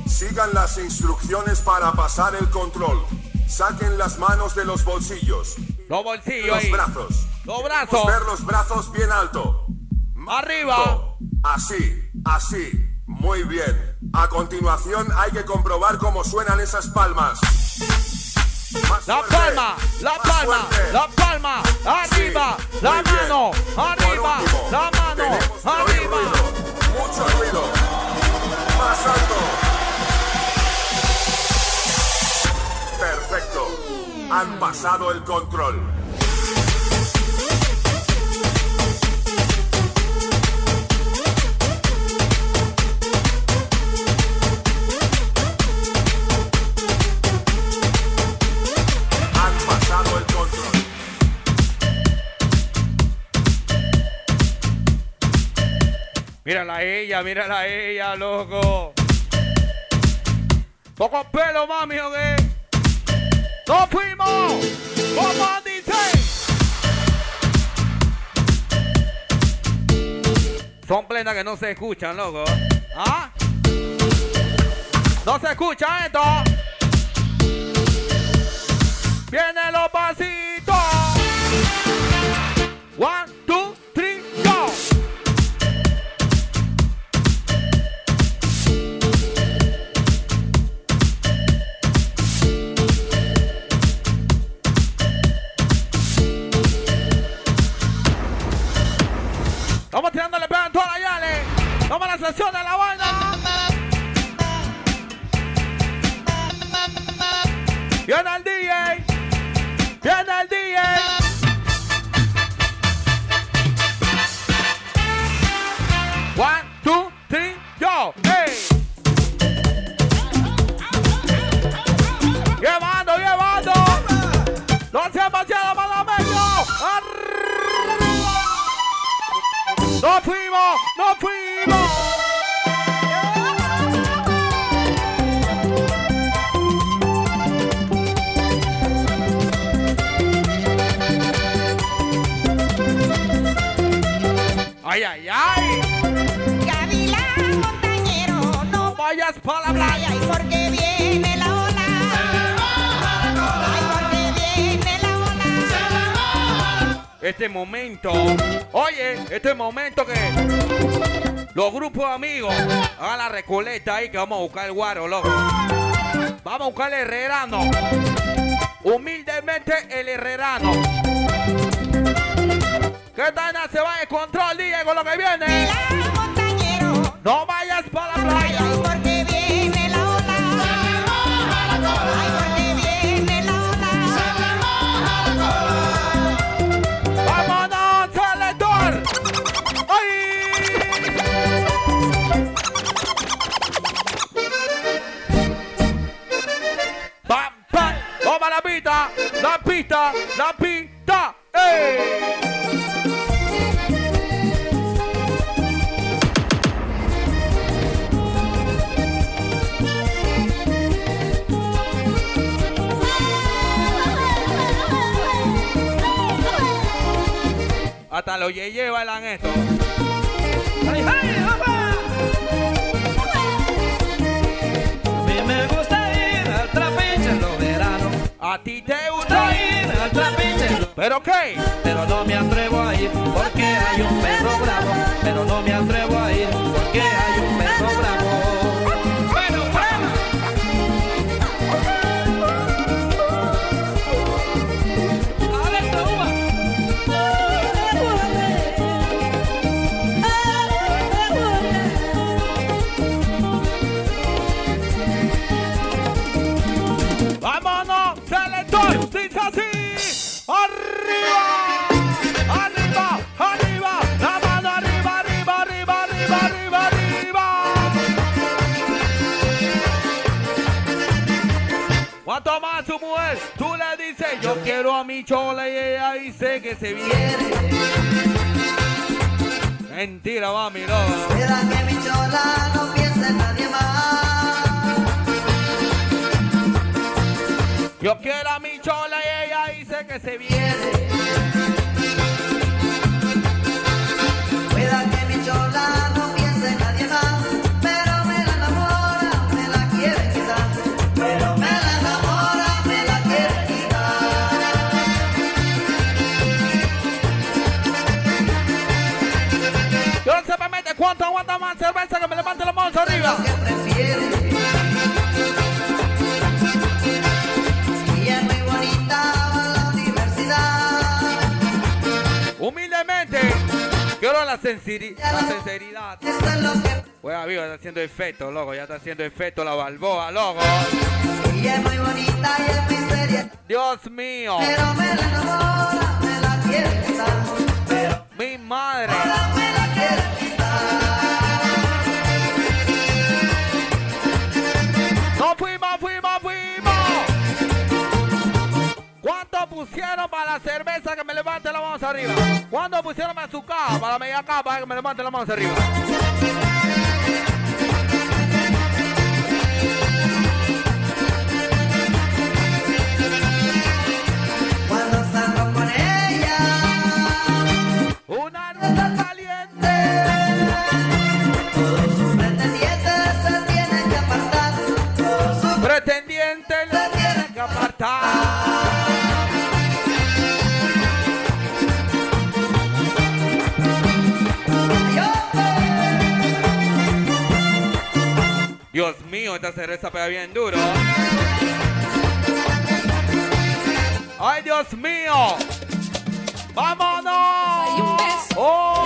[SPEAKER 6] Sigan las instrucciones para pasar el control. Saquen las manos de los bolsillos.
[SPEAKER 2] Los bolsillos
[SPEAKER 6] Los brazos. Dos
[SPEAKER 2] brazos.
[SPEAKER 6] Ver los brazos bien alto.
[SPEAKER 2] Arriba.
[SPEAKER 6] Así, así. Muy bien. A continuación hay que comprobar cómo suenan esas palmas.
[SPEAKER 2] La palma, la palma, la palma, arriba, la mano, arriba,
[SPEAKER 6] último,
[SPEAKER 2] la mano, arriba.
[SPEAKER 6] Ruido, mucho ruido. Más alto.
[SPEAKER 30] Perfecto. Han pasado el control.
[SPEAKER 2] Mírala a ella, mírala a ella, loco. Poco pelo, mami, ¿o qué? ¡Nos fuimos! ¡Como dice! Son plenas que no se escuchan, loco. ¿Ah? No se escucha esto. Vienen los pasitos. One, recoleta ahí que vamos a buscar el guaro, loco. Vamos a buscar el herrerano. Humildemente el herrerano. ¿Qué tal se va de control, con lo que viene? No vayas Hasta los yeye bailan esto.
[SPEAKER 9] ¡Ay, ay, papá! A mí me gusta ir al trapiche en los veranos.
[SPEAKER 2] A ti te gusta
[SPEAKER 9] ir al trapiche en los
[SPEAKER 2] ¿Pero qué?
[SPEAKER 9] Pero no me atrevo a ir porque hay un perro bravo.
[SPEAKER 2] Quiero a mi chola y ella dice que se viene. Mentira, mami, no.
[SPEAKER 19] Mira que mi chola no piensa en nadie más.
[SPEAKER 2] Yo quiero a mi chola y ella dice que se viene. Humildemente, quiero la, sinceri- la sinceridad. Pues amigo, está haciendo efecto, loco. Ya está haciendo efecto la balboa, loco.
[SPEAKER 19] Y es muy bonita y es muy seria.
[SPEAKER 2] Dios mío.
[SPEAKER 19] Pero me la enamora, me la quiere quitar. Pero
[SPEAKER 2] Mi madre.
[SPEAKER 19] ahora me la quiere
[SPEAKER 2] ¡No fuimos, fuimos, fuimos! ¿Cuánto pusieron para la cerveza que me levante la mano arriba? ¿Cuánto pusieron para su capa, para la media capa que me levante la mano arriba?
[SPEAKER 19] Cuando salgo con ella,
[SPEAKER 2] una noche caliente. Dios mío, esta cerveza pega bien duro. ¡Ay, Dios mío! ¡Vámonos! ¡Oh!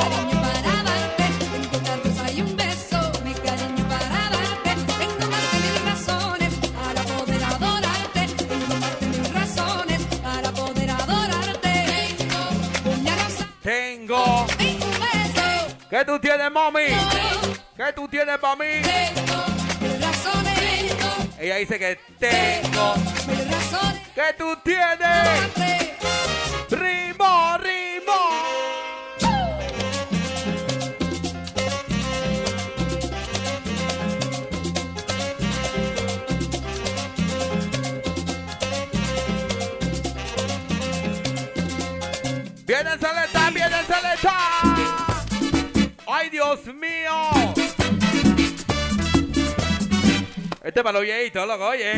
[SPEAKER 25] Tengo.
[SPEAKER 2] ¿Qué tú tienes, mami? ¿Qué tú tienes para mí? Ella dice que tengo.
[SPEAKER 25] razones.
[SPEAKER 2] ¿Qué tú tienes? Ritmo, ritmo. Viene Celesta, Este para los viejitos, loco, oye.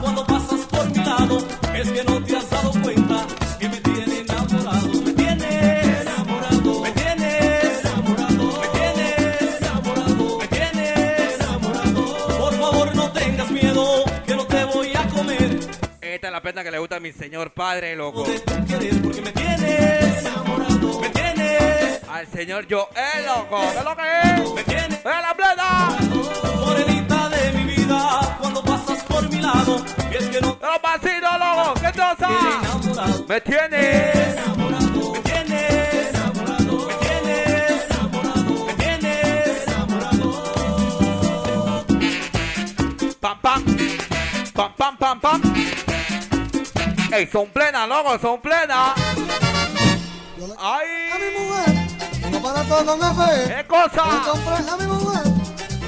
[SPEAKER 17] Cuando pasas por mi lado, es que no te has dado cuenta que me tiene enamorado. Me tienes enamorado, me tienes enamorado, me tienes enamorado, me tienes enamorado. Por favor, no tengas miedo, que no te voy a comer.
[SPEAKER 2] Esta es la pena que le gusta a mi señor padre, loco.
[SPEAKER 17] Porque me tienes enamorado, me tienes
[SPEAKER 2] Al señor Joel, loco. ¿Qué es lo que es?
[SPEAKER 17] Me tienes
[SPEAKER 2] ¡Ve la plena!
[SPEAKER 17] Cuando pasas por mi lado, es que no
[SPEAKER 2] ¡Los vasitos, loco! ¿Qué te pasa?
[SPEAKER 17] enamorado.
[SPEAKER 2] ¡Me tienes!
[SPEAKER 17] me tienes me tienes me tienes.
[SPEAKER 2] ¡Pam, pam! ¡Pam, pam, pam, pam! ¡Ey, son plenas, loco! ¡Son plenas! ¡Ay!
[SPEAKER 31] A mi mujer, un aparato con FM.
[SPEAKER 2] ¿Qué cosa?
[SPEAKER 31] Le compré a mi mujer,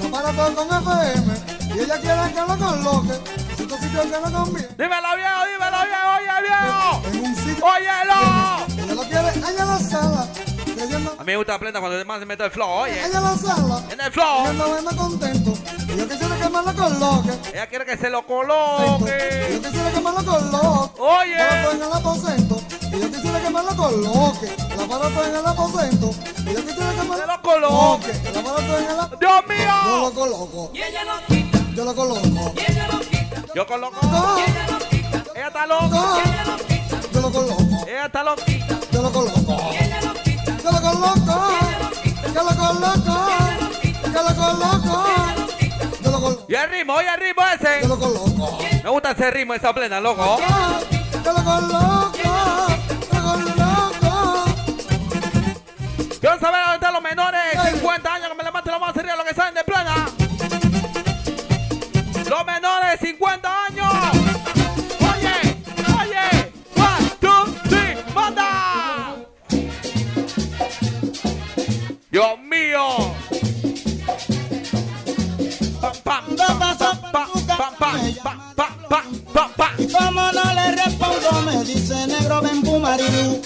[SPEAKER 31] un aparato con FM. Y ella quiere que lo coloque. En otro sitio que no conviene.
[SPEAKER 2] ¡Dímelo, viejo! ¡Dímelo, viejo! ¡Oye, viejo!
[SPEAKER 31] En un sitio.
[SPEAKER 2] ¡Óyelo!
[SPEAKER 31] Ella lo quiere allá en la sala. No,
[SPEAKER 2] A mí me gusta la plena cuando además se mete el flow, oye.
[SPEAKER 31] allá en la sala.
[SPEAKER 2] En el flow.
[SPEAKER 31] Ella no anda contento. Y yo quisiera que me lo coloque.
[SPEAKER 2] Ella quiere que se lo
[SPEAKER 31] Y
[SPEAKER 2] coloque.
[SPEAKER 31] yo quisiera que me lo coloque.
[SPEAKER 2] Oye.
[SPEAKER 31] El aparato en el aposento. Y yo quisiera que me lo coloque. El aparato en el aposento. Y yo quisiera que me
[SPEAKER 2] Se lo coloque.
[SPEAKER 31] El aparato en el aposento.
[SPEAKER 2] ¡Dios mío!
[SPEAKER 31] lo coloco.
[SPEAKER 32] Y ella lo quita,
[SPEAKER 31] Yo lo coloco.
[SPEAKER 32] y
[SPEAKER 2] Yo coloco.
[SPEAKER 32] Y ella
[SPEAKER 2] está loca.
[SPEAKER 32] y
[SPEAKER 31] Yo lo coloco.
[SPEAKER 2] Ella está loca.
[SPEAKER 31] Yo lo coloco.
[SPEAKER 32] y
[SPEAKER 31] Yo lo coloco. Yo lo coloco. Yo lo coloco. Yo lo coloco.
[SPEAKER 2] Y el ritmo, oye el ritmo ese.
[SPEAKER 31] Yo lo coloco.
[SPEAKER 2] Me gusta ese ritmo, esa plena, loco.
[SPEAKER 31] Yo lo coloco. Yo lo coloco.
[SPEAKER 2] Quiero saber dónde están los menores de 50 años que me levanten la mano arriba lo que saben de plena. 50 años. Oye, oye, one, two, three, manda. Dios mío. Pam, pam, pam, pam, pam, pam, pam, pam.
[SPEAKER 33] Y como no le respondo, me dice negro, ven, pumarilú.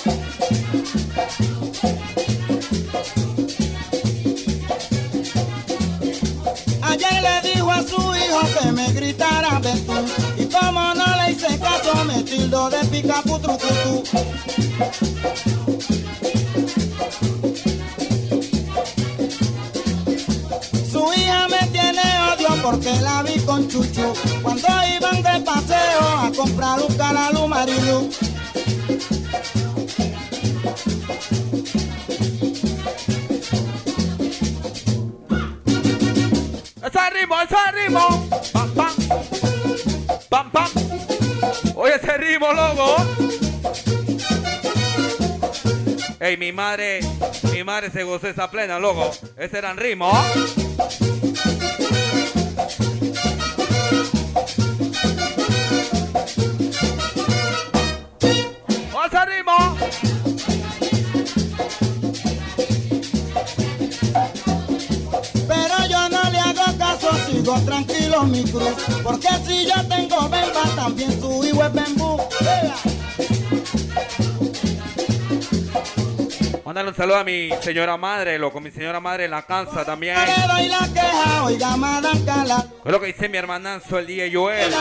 [SPEAKER 33] Su hija me tiene odio porque la vi con Chuchu cuando iban de paseo a comprar un caralu marilu.
[SPEAKER 2] Ese ritmo, ese ritmo. Ey, mi madre, mi madre se gozó esa plena, loco. Ese era el ritmo. ¡Vamos al ritmo!
[SPEAKER 19] Pero yo no le hago caso, sigo tranquilo mi cruz.
[SPEAKER 2] Un saludo a mi señora madre, loco. Mi señora madre la casa también. Es lo que dice mi hermanazo el día Joel.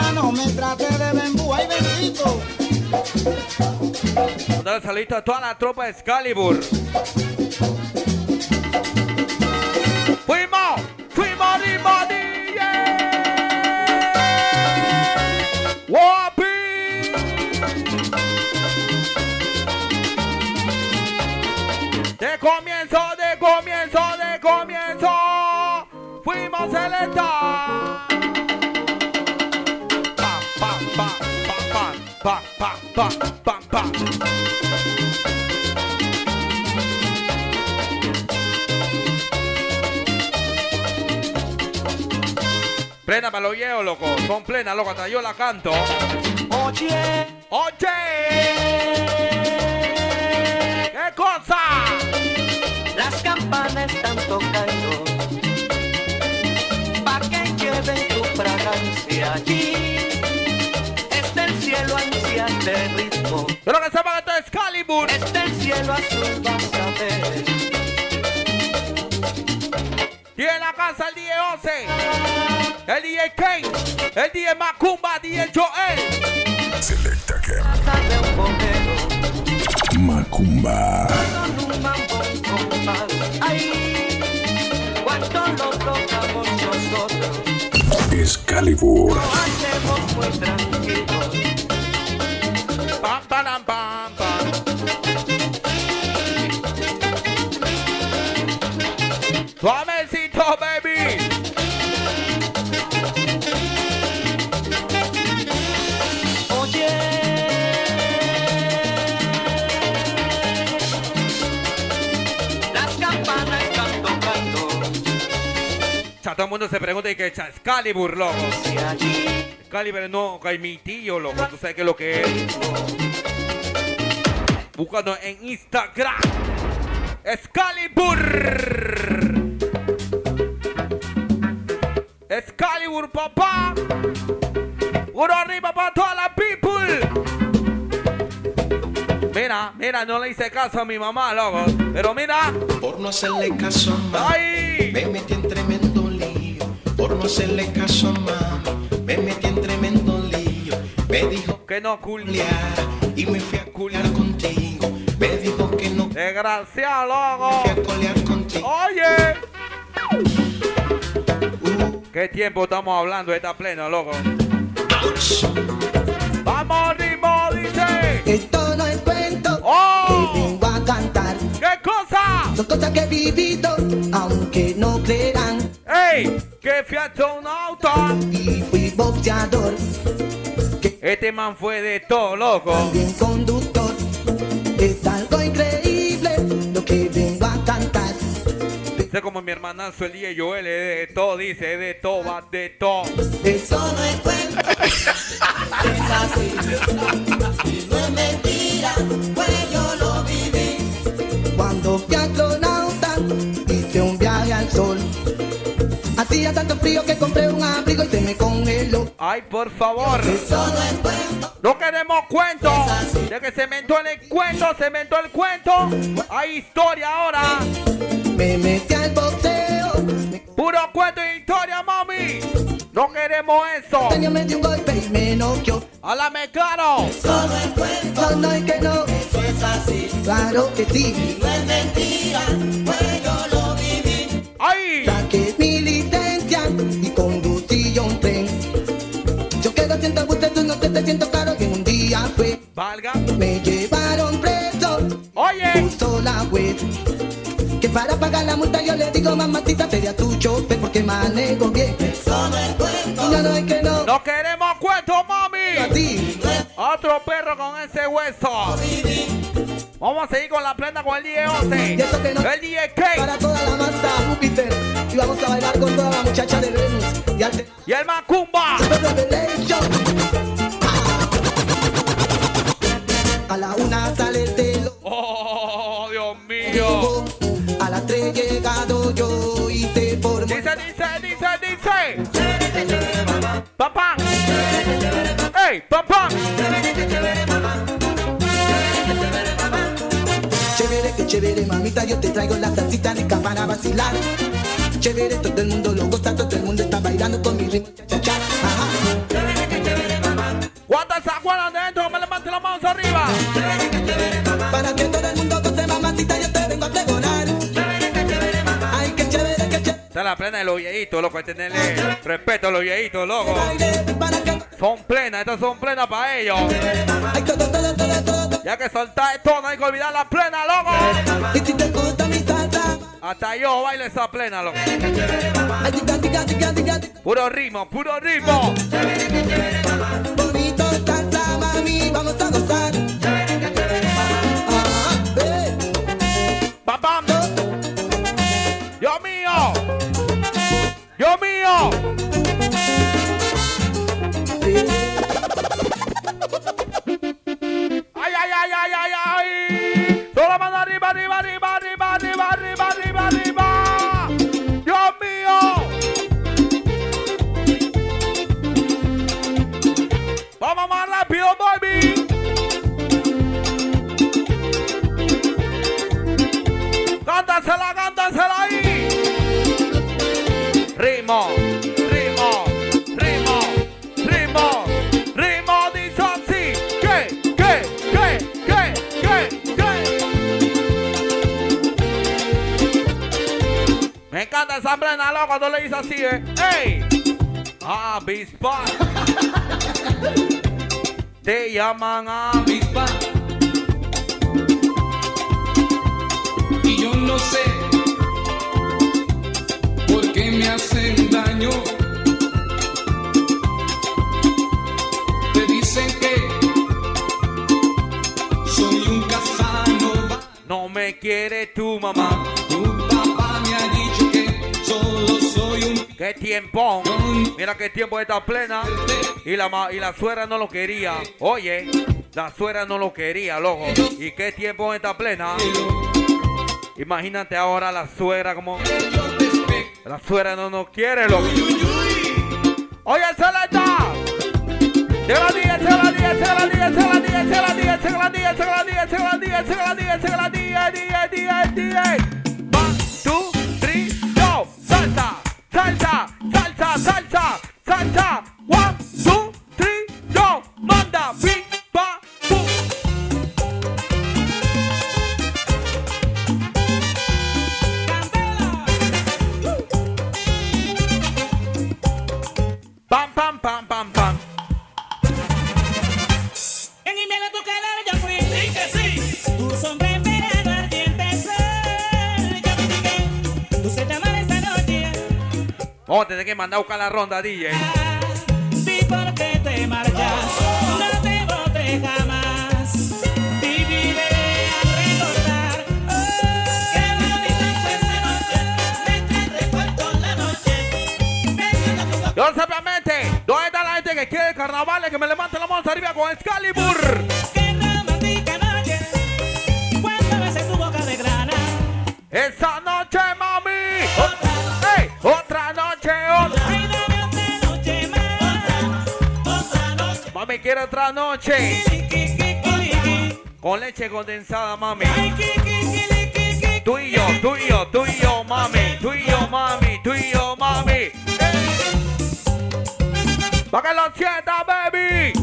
[SPEAKER 2] Un saludito a toda la tropa de Excalibur. ¡Fuimos! ¡Fuimos, ritmo, comienzo, de comienzo, de comienzo. Fuimos selecta. Pa, pa, pa, pa, pa, pa, pa, pa, pa, pa. Plena para los viejos, loco. Son plenas, loco. Hasta yo la canto. Oye. Oye. ¿Qué cosa?
[SPEAKER 34] Las campanas están tocando. Pa' que lleven tu fragancia allí. Está el cielo ansias de ritmo.
[SPEAKER 2] Pero que sepa que esto es Excalibur.
[SPEAKER 34] Está el cielo azul vas a ver.
[SPEAKER 2] Y en la casa el DJ 11 El DJ Kane El DJ Macumba DJ Joel.
[SPEAKER 1] Selecta
[SPEAKER 34] bolero
[SPEAKER 1] Macumba.
[SPEAKER 34] Compás Ay, cuando lo tocamos nosotros
[SPEAKER 1] Excalibur.
[SPEAKER 34] Lo hacemos muy tranquilos.
[SPEAKER 2] Se pregunta y que es Excalibur, loco. Excalibur no, que mi tío, loco. Tú sabes qué es lo que es. Buscando en Instagram. Excalibur. Excalibur, papá. Uno arriba para toda la people. Mira, mira, no le hice caso a mi mamá, loco. Pero mira.
[SPEAKER 35] Por no hacerle caso a mamá, me metí en tremendo lío. Por no hacerle caso a mamá, me metí en tremendo lío. Me dijo
[SPEAKER 2] que no culiara
[SPEAKER 35] y me fui a culiar contigo. Me dijo que no.
[SPEAKER 2] Desgraciado, loco.
[SPEAKER 35] Me fui a culiar contigo.
[SPEAKER 2] Oye. ¿Qué tiempo estamos hablando? Está pleno, loco. Vamos, ritmo, dice.
[SPEAKER 19] Esto no es cuento
[SPEAKER 2] ¡Oh!
[SPEAKER 19] que vengo a cantar.
[SPEAKER 2] ¿Qué cosa?
[SPEAKER 19] Son cosas que he vivido, aunque no crean.
[SPEAKER 2] ¡Ey! ¡Que fui astronauta!
[SPEAKER 19] Y fui boxeador,
[SPEAKER 2] Este man fue de todo, loco.
[SPEAKER 19] también conductor. Es algo increíble lo que vengo a cantar.
[SPEAKER 2] Sé como mi hermanazo el día Joel es de todo, dice, es de todo, va de todo.
[SPEAKER 19] Eso no es cuento, es así. Y no es mentira, pues yo lo viví. Cuando fui astronauta, Hacía tanto frío que compré un abrigo y se me congeló.
[SPEAKER 2] Ay, por favor.
[SPEAKER 19] Eso no es cuento,
[SPEAKER 2] No queremos cuento. De que se inventó el cuento, se inventó el cuento. Hay historia ahora.
[SPEAKER 19] me metí al boxeo.
[SPEAKER 2] Puro cuento y historia, mami. No queremos eso.
[SPEAKER 19] Yo me di un golpe y me noqueó.
[SPEAKER 2] ¡Háblame claro!
[SPEAKER 19] Eso no es cuento, no, no es que no. Eso es así, claro que sí. No es mentira, pues siento claro que un día fue.
[SPEAKER 2] Valga.
[SPEAKER 19] Me llevaron preso.
[SPEAKER 2] Oye.
[SPEAKER 19] Puso la web. Que para pagar la multa yo le digo, mamacita, sería tu chofer porque manejo bien. Eso no es cuento. No, no es que no.
[SPEAKER 2] No queremos cuento, mami.
[SPEAKER 19] Así.
[SPEAKER 2] Otro perro con ese hueso. Vamos a seguir con la plena con el DJ 11.
[SPEAKER 19] Y eso que no-
[SPEAKER 2] El DJ K.
[SPEAKER 19] Para toda la masa Júpiter. Y vamos a bailar con toda la muchacha de Venus. Y al
[SPEAKER 2] Y el Macumba. Papá!
[SPEAKER 19] Chévere, que chévere, mamita, yo te traigo la salsita rica para vacilar. Chévere, todo el mundo lo goza, todo el mundo está bailando con mi ritmo. Cha, cha. Ajá.
[SPEAKER 2] ¿Cuántas se acuerdan de esto? Me levante las manos arriba.
[SPEAKER 19] Para que todo el mundo goce, mamacita, yo te vengo a pregonar. Ay, qué chévere, qué chévere.
[SPEAKER 2] Esta es la plena de los viejitos, loco. Hay que tenerle respeto a los viejitos, loco. Son plenas, estas son plenas para ellos. Ya que soltar esto, no hay que olvidar la plena, loco. Hasta yo bailo esa plena, loco. Puro ritmo, puro ritmo. Cuando le dice así, ¿eh? ¡Ey! Avispa. Te llaman avispa.
[SPEAKER 36] Y yo no sé por qué me hacen daño. Te dicen que soy un Casanova.
[SPEAKER 2] No me quiere tu mamá.
[SPEAKER 36] Un
[SPEAKER 2] ¡Qué tiempo! Mira qué tiempo está plena. Y la, y la suegra no lo quería. Oye, la suegra no lo quería, loco. ¿Y qué tiempo está plena? Imagínate ahora la suegra como... La suegra no nos quiere, loco. Oye, Celeta. Se la día, se la día, se la día, se la día, se la día, se la día, se la día, se la día, se la día, se la día, día, día, día.
[SPEAKER 17] Que
[SPEAKER 2] mandar a buscar la ronda, DJ.
[SPEAKER 17] Sí, porque te marchas. No te bote jamás. Viviré a recordar. Qué bonita fue esa noche. Me trae recuerdo la noche.
[SPEAKER 2] Yo simplemente, ¿dónde está la gente que quiere carnavales? Que me levante la mano arriba con Excalibur.
[SPEAKER 17] Qué romántica noche. Tu boca de grana.
[SPEAKER 2] Esa noche, quiero otra noche. Con leche condensada, mami. Tú y yo, tú y yo, tú y yo, mami. Tú y yo, mami. Tú y yo, mami. Para que lo sienta, baby.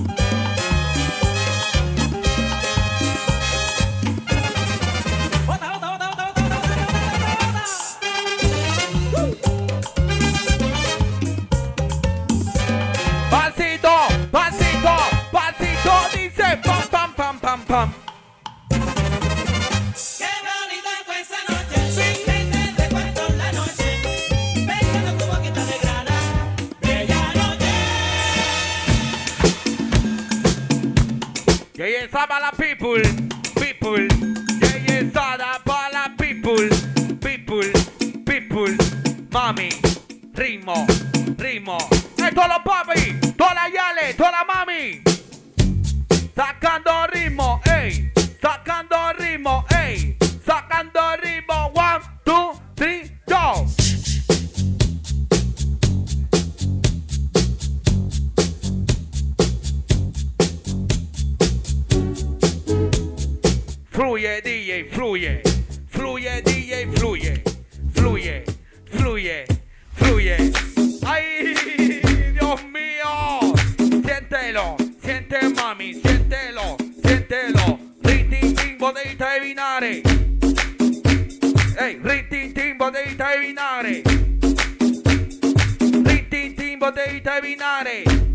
[SPEAKER 2] Kabbalah people. terminare. Ehi, ritintimbo devi terminare. Ritintimbo devi
[SPEAKER 37] terminare.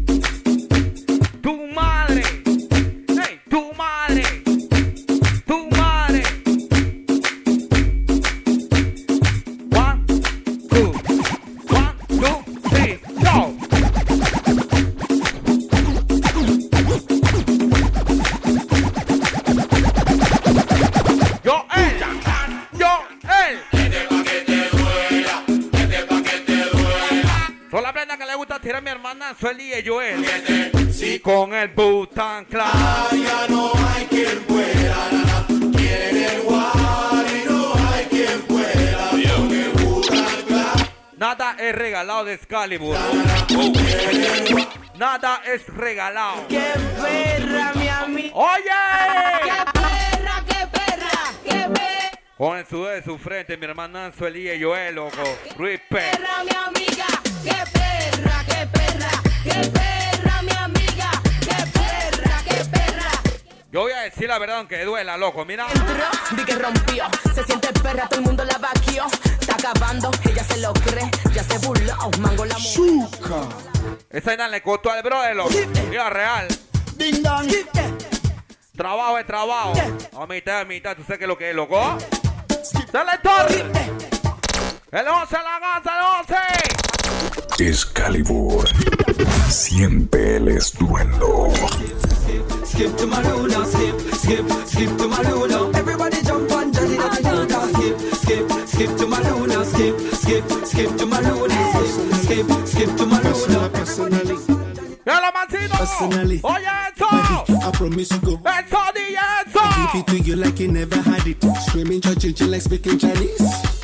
[SPEAKER 37] Perra!
[SPEAKER 2] Yo voy a decir la verdad aunque duela, loco. Mira.
[SPEAKER 37] Vi que rompió, se siente perra, todo el mundo la vaquió. Está acabando, ella se lo cree, ya se burló, mango la mujer.
[SPEAKER 2] Esa vaina le costó al brother, loco. Mira, real.
[SPEAKER 38] Ding dong.
[SPEAKER 2] Trabajo es trabajo. A mitad, a mitad. ¿Tú sabes qué es lo que es, loco? ¡Selector! El 11, la gaza, el 11.
[SPEAKER 1] Excalibur. Siente el estruendo.
[SPEAKER 39] Skip to my Luna, skip, skip, skip to my Luna. Everybody jump on Johnny the Luna. Skip, skip, skip to my Luna, skip, skip, skip to my Luna. Skip, skip, skip to my Luna.
[SPEAKER 40] Personally,
[SPEAKER 2] ¡Yala, mancino!
[SPEAKER 40] Personally.
[SPEAKER 2] ¡Oye, eso!
[SPEAKER 40] I promise you go.
[SPEAKER 2] ¡Eso, DJ, eso!
[SPEAKER 40] Give it to you like you never had it. Screaming, churching, chill like speaking Chinese.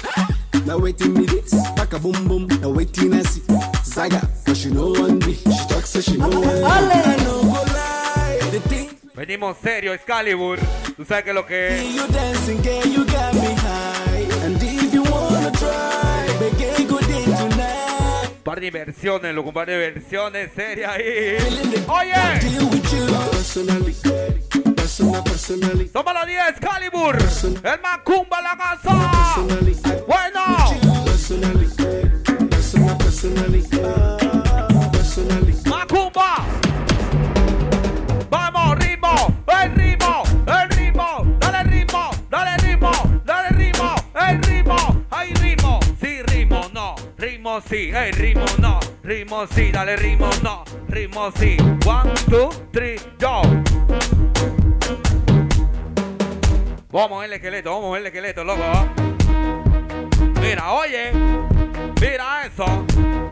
[SPEAKER 40] Now waiting me this, back a boom boom. Now waiting I see Zaga, cause she know one me. She talks so she know one me. I no go lie. The thing
[SPEAKER 2] Venimos serio, Excalibur. ¿Tú sabes qué es lo que es?
[SPEAKER 40] you dancing, girl, you got me high. And if you wanna try, baby, good day tonight.
[SPEAKER 2] Par de inversiones, loco, par de inversiones serias ahí. ¡Oye! Somos los 10 Excalibur. El Macumba la casa. Bueno. Macumba. Vamos, ritmo. El ritmo. El ritmo. Dale ritmo. Dale ritmo. Dale ritmo. El ritmo. Hay ritmo. Sí, ritmo, no. Ritmo sí. El ritmo no. Ritmo sí. Dale ritmo no. Ritmo sí. One, two, three, go. Vamos a el esqueleto, vamos a el esqueleto, loco. Mira, oye. Mira eso.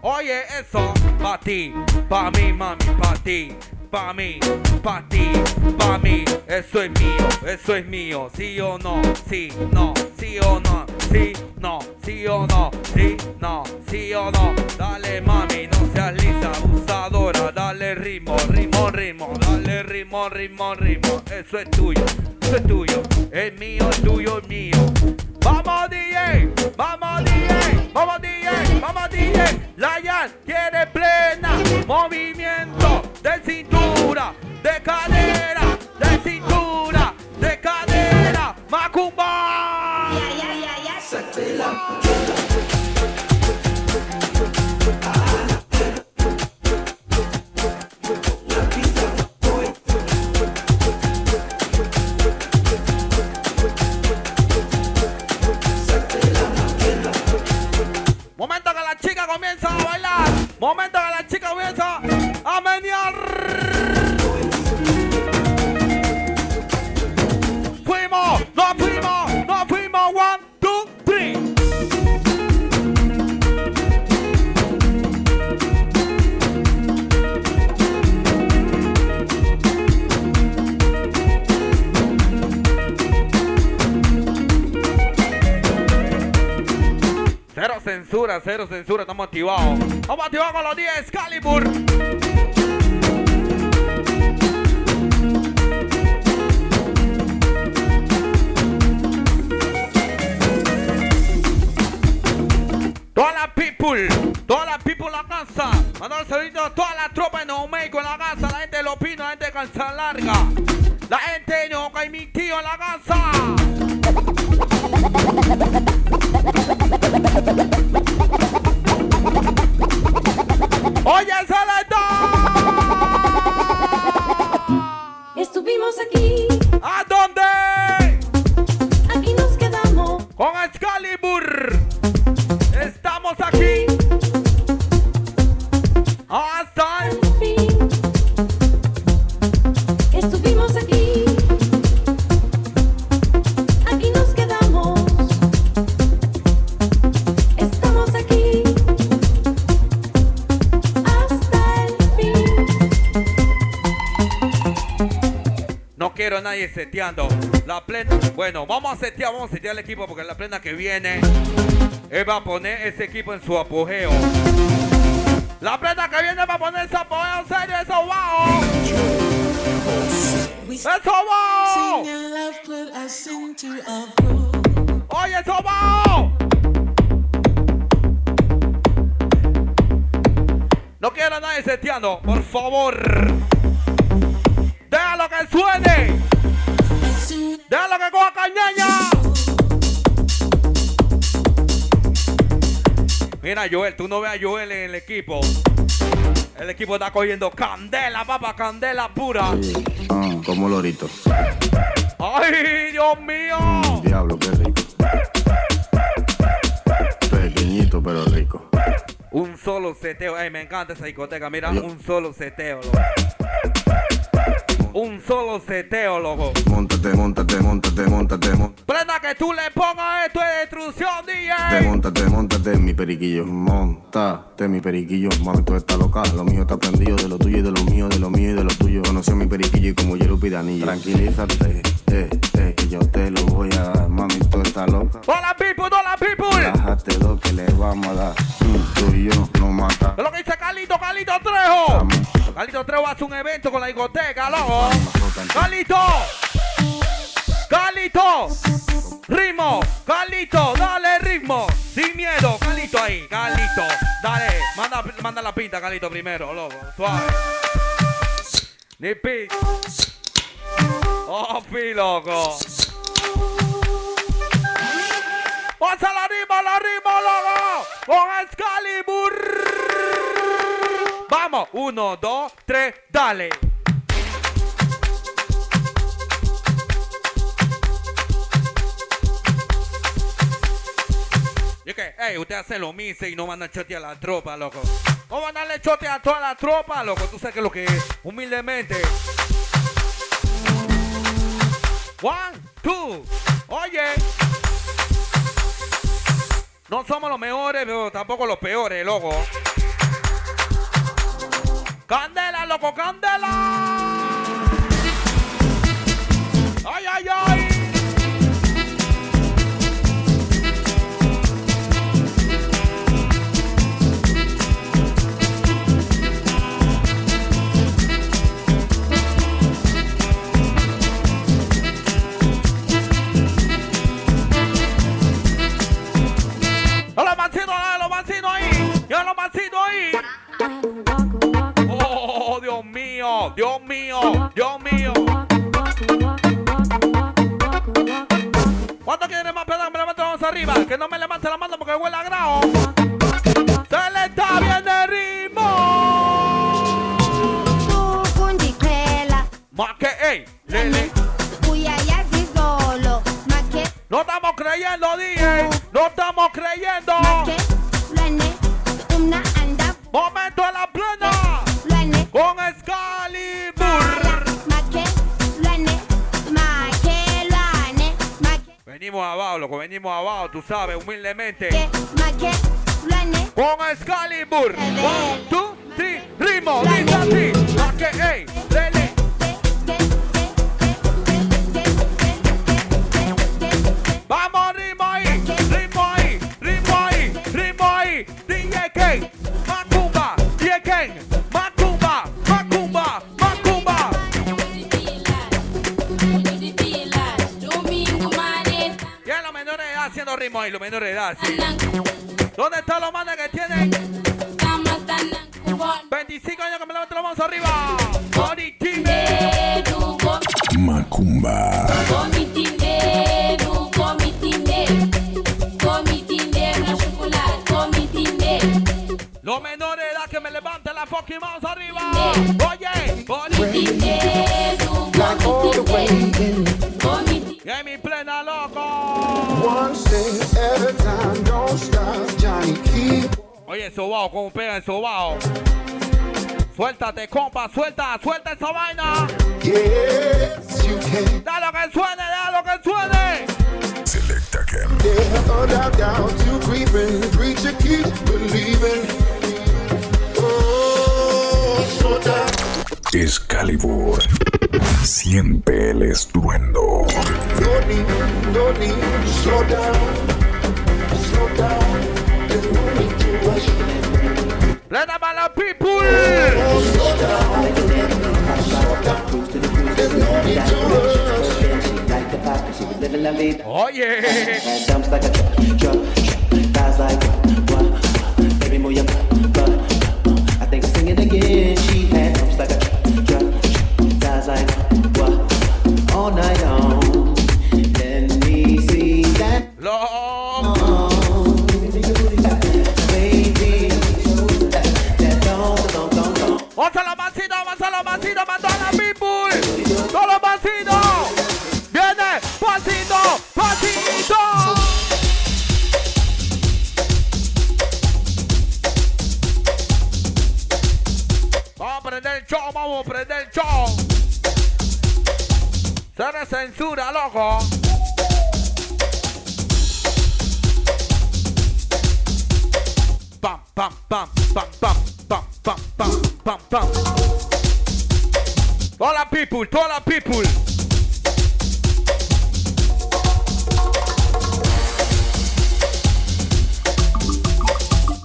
[SPEAKER 2] Oye eso. Pa' ti, pa' mí, mami, pa' ti. Pa' mí, pa' ti, pa' mí. Eso es mío, eso es mío. Sí o no, sí, no, sí o no, sí, no, sí o no, sí, no, sí o no. Dale, mami, no seas lisa, Dale ritmo, ritmo, ritmo. Dale ritmo, ritmo, ritmo. Eso es tuyo, eso es tuyo. Es mío, es tuyo, es mío. Vamos, DJ, vamos, DJ, vamos, DJ, vamos, DJ. Layan quiere plena movimiento de cintura, de cadera, de cintura, de cadera. Macumba. Momento comienza a bailar. Momento censura, cero censura, estamos activados. Vamos activados con los 10 Excalibur. Toda la people, toda la people en la casa. Mandar saludito a toda la tropa de No México en la casa. La gente de Los Pinos, la gente de Larga. La gente de No mi tío en la casa. Oye, Selecta.
[SPEAKER 11] Estuvimos aquí,
[SPEAKER 2] ¿A dónde?
[SPEAKER 11] aquí
[SPEAKER 2] quiero a nadie seteando. La plena. Bueno, vamos a setear, vamos a setear el equipo porque la plena que viene. Él va a poner ese equipo en su apogeo. La plena que viene va a poner ese apogeo serio, eso wow. Eso wow. Oye, eso wow. No quiero a nadie seteando, por favor. Déjalo que suene. Déjalo que coja cañaña. Mira, Joel, tú no ves a Joel en el equipo. El equipo está cogiendo candela, papá, candela pura.
[SPEAKER 41] Ah, como lorito.
[SPEAKER 2] ¡Ay, Dios mío!
[SPEAKER 41] Diablo, qué rico. Pequeñito pero rico.
[SPEAKER 2] Un solo seteo. Ey, me encanta esa discoteca. Mira,
[SPEAKER 41] Yo-
[SPEAKER 2] un solo seteo, loco. Un solo seteo, loco.
[SPEAKER 41] Móntate, móntate, móntate, móntate, móntate.
[SPEAKER 2] Prenda que tú le pongas esto de destrucción, DJ.
[SPEAKER 41] Móntate, móntate, mi periquillo. Montate, mi periquillo. Mami, tú estás loca. Lo mío está prendido de lo tuyo y de lo mío, de lo mío y de lo tuyo. Conocí a mi periquillo y como yo lo anillo. Tranquilízate, eh, eh, yo te lo voy a dar. Mami, tú estás loca.
[SPEAKER 2] Hola, people, hola, people.
[SPEAKER 41] Relájate lo que le vamos a dar. Tú y yo no mata.
[SPEAKER 2] Es lo que dice Calito, Calito Trejo. Calito Trejo hace un evento con la discoteca, loco. Calito. Calito. Ritmo. Calito, dale ritmo. Sin miedo. Calito ahí. Calito. Dale. Manda, manda la pinta, Calito, primero, loco. Suave. Nipi. Oh, pi, loco. ¡Vamos a la rima, la rima, loco! ¡Con Excalibur! Vamos, uno, dos, tres, dale. Y que, usted hace lo mismo y no manda chote a la tropa, loco. Vamos a darle chote a toda la tropa, loco. Tú sabes que lo que es, humildemente. One, two. Oye. No somos los mejores, pero tampoco los peores, loco. ¡Candela, loco, candela! ¡Ay, ay, ay! Levante la mano porque huele a grao. Abajo, tú sabes, humildemente. Con Excalibur. One, two, three, ritmo. Dice así. Más que, halang. Censura, loco. Pam, pam, pam, pam, pam, pam, pam, pam, pam, pam. Toda la people, toda la people.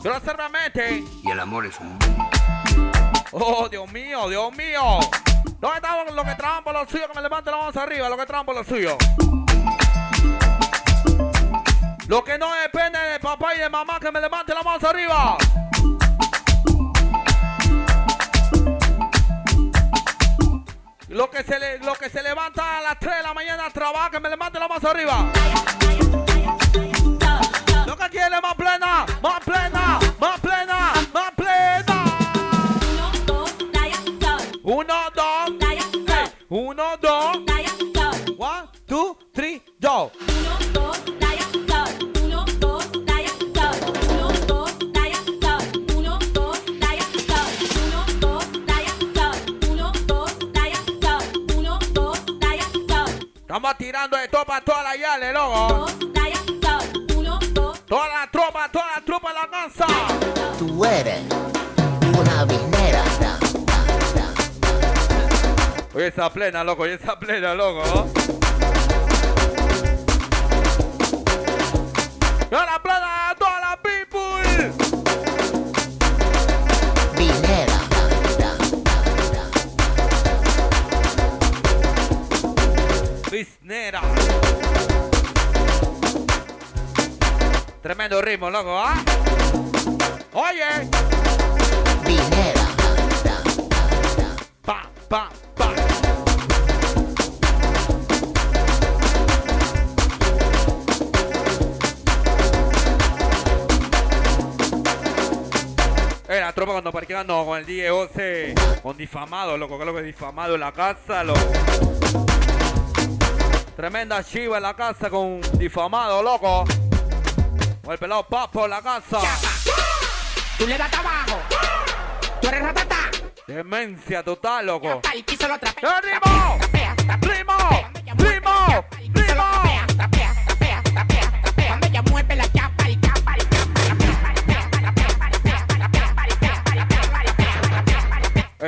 [SPEAKER 2] Groseramente.
[SPEAKER 42] Y el amor es un...
[SPEAKER 2] Oh, Dios mío, Dios mío. ¿Dónde estamos los que trabajan por los suyos? Que me levanten la mano arriba, los que trabajan por los suyos. Los que no dependen de papá y de mamá, que me levanten la mano arriba. Los que se, los que se levantan a las 3 de la mañana a trabajar, que me levanten la mano arriba. Los que quieren más plena, más plena, Esa plena, loco, oye, esa plena, loco. Toda la plena, toda la people.
[SPEAKER 43] Bisnera.
[SPEAKER 2] Tremendo ritmo, loco, ¿ah? Difamado, loco, que lo que difamado en la casa, loco. Tremenda chiva en la casa con difamado, loco. Con el pelado papo en la casa.
[SPEAKER 44] Tú le das abajo. Tú eres ratata.
[SPEAKER 2] Demencia total, loco.
[SPEAKER 44] Al piso lo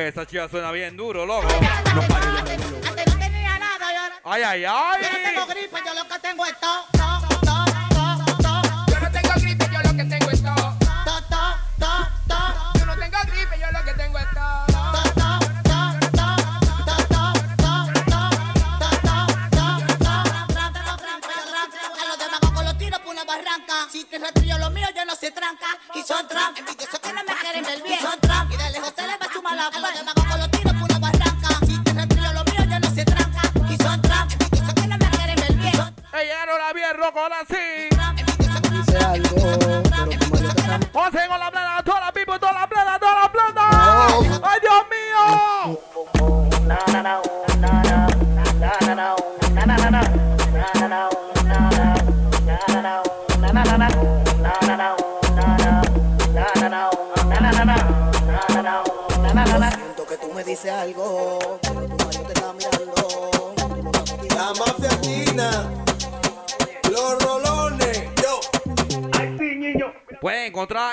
[SPEAKER 2] Eh, Esa chiva suena bien duro, loco.
[SPEAKER 13] Antes no tenía nada y ahora
[SPEAKER 2] Ay, ay,
[SPEAKER 13] yo no
[SPEAKER 2] ay.
[SPEAKER 13] tengo gripe, yo lo que tengo es todo.
[SPEAKER 44] Yo no tengo gripe, yo lo que tengo es todo. Yo no tengo gripe, yo lo que tengo es todo.
[SPEAKER 13] A los demagogos los tiro por una barranca.
[SPEAKER 2] Ahora sí.
[SPEAKER 13] Dice algo, pero como yo te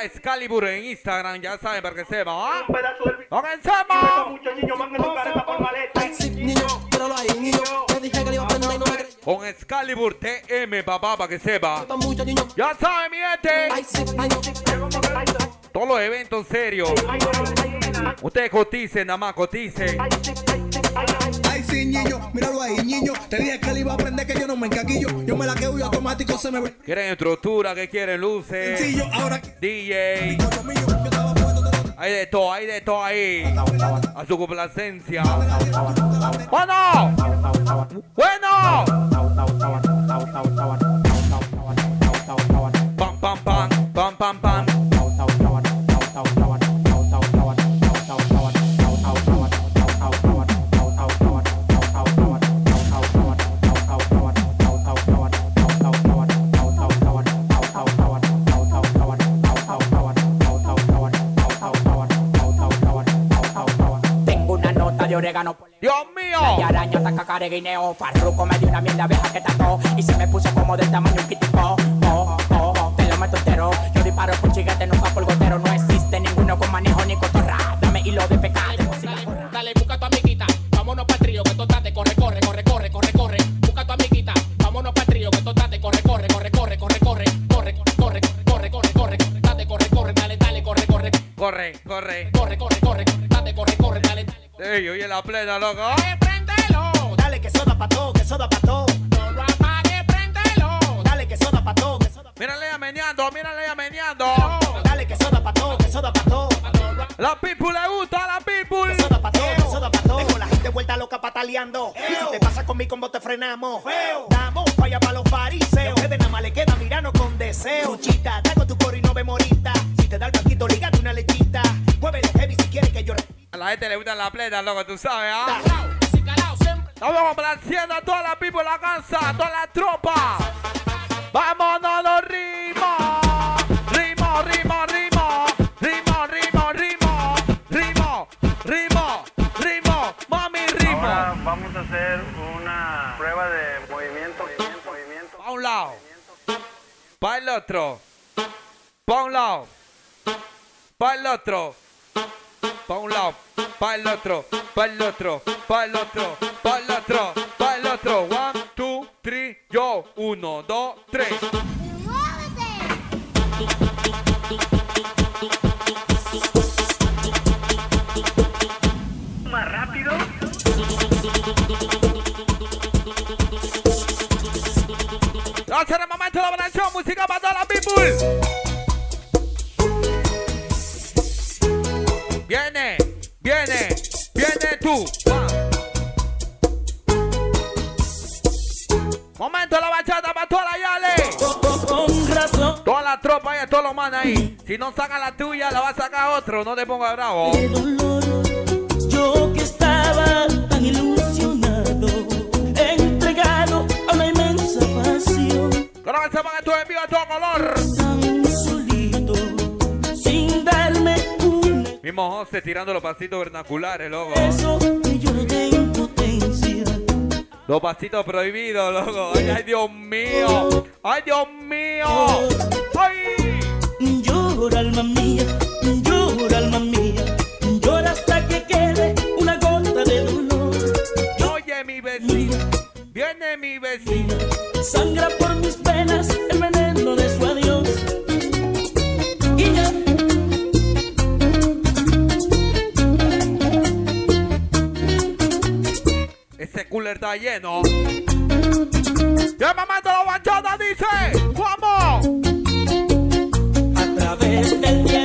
[SPEAKER 2] arroba en Instagram, ya saben, para que sepan, ¿ah? ¡Comencemos!
[SPEAKER 13] Muchos niños
[SPEAKER 2] van Excalibur TM, papá, para que sepa. Ya saben, mi gente. Todos los eventos serios. Ustedes coticen, nada más, coticen.
[SPEAKER 23] Ay, sí, niño, míralo ahí, niño. Te dije que le iba a aprender que yo no me encaquillo. Yo me la quedo y automático se me ve.
[SPEAKER 2] ¿Quieren estructura? ¿Qué quieren? Luces.
[SPEAKER 23] Sencillo, ahora.
[SPEAKER 2] DJ. Hay de todo, hay de todo ahí. A su complacencia. ¡Bueno! ¡Bueno! Pam, pam, pam, pam, pam, pam.
[SPEAKER 44] De orégano.
[SPEAKER 2] Dios mío.
[SPEAKER 44] Y araña ataca careguineo. Farruco me dio una mierda vieja que tató. Y se me puso como del tamaño un kitipo. Oh, oh, oh, te lo meto entero. Yo disparo por chiguete, nunca por gotero. No existe ninguno con manejo ni cotorra. Dame hilo de pecado.
[SPEAKER 27] Dale, busca a tu
[SPEAKER 2] plena, loco.
[SPEAKER 27] Préndelo, dale que soda pa' todo, que soda pa' todo. No lo apague, préndelo, dale que soda pa' todo, que soda
[SPEAKER 2] Mírale ya meneando, mírale ya meneando.
[SPEAKER 27] Dale que soda pa' todo, que soda pa' todo.
[SPEAKER 2] La people le gusta, la people.
[SPEAKER 27] Soda pa' todo, que soda pa' todo. Dejo la gente vuelta loca pataleando. Y si te pasa con mi combo te frenamos. Damos falla pa' los fariseos. Ustedes nada más le queda mirarnos con deseo. Luchita,
[SPEAKER 2] gente le gusta la plena, loco, tú sabes, ¿ah? Estamos complaciendo a toda la people la casa, a toda la tropa. Vámonos los ritmos. Ritmo, ritmo, ritmo. Ritmo, ritmo, ritmo. Ritmo, ritmo, ritmo. Mami, ritmo.
[SPEAKER 12] Ahora vamos a hacer una prueba de movimiento. movimiento.
[SPEAKER 2] Pa' un lado. Pa' el otro. Pa' un lado. Pa' el otro. Pa' un lado. Pa' el otro. Pa' el otro. Pa' el otro. Pa' el otro. Pa' el otro. One, two, three, yo. Uno, dos, tres.
[SPEAKER 12] Más rápido.
[SPEAKER 2] Gracias el momento de la música para toda la people. Viene, viene, viene tú. Momento la bachata para toda la yale.
[SPEAKER 17] Con razón.
[SPEAKER 2] Toda la tropa y todos los manes ahí. Si no saca la tuya, la va a sacar otro. No te pongas bravo.
[SPEAKER 17] Yo que estaba tan ilusionado, entregado a una inmensa pasión.
[SPEAKER 2] Que sepan que esto es en vivo a todo color. Mismo José tirando los pasitos vernaculares, loco. Los pasitos prohibidos, loco. Ay, ay, Dios mío. Ay, Dios mío. Ay.
[SPEAKER 17] Llora, alma mía, llora, alma mía. Llora hasta que quede una gota de dolor.
[SPEAKER 2] Oye, mi vecina. Viene mi vecina.
[SPEAKER 17] Sangra por mis penas el veneno de su adiós. Y ya.
[SPEAKER 2] Ese cooler está lleno. Ya mamá de la bachata dice. ¿Cómo?
[SPEAKER 17] A través del tiempo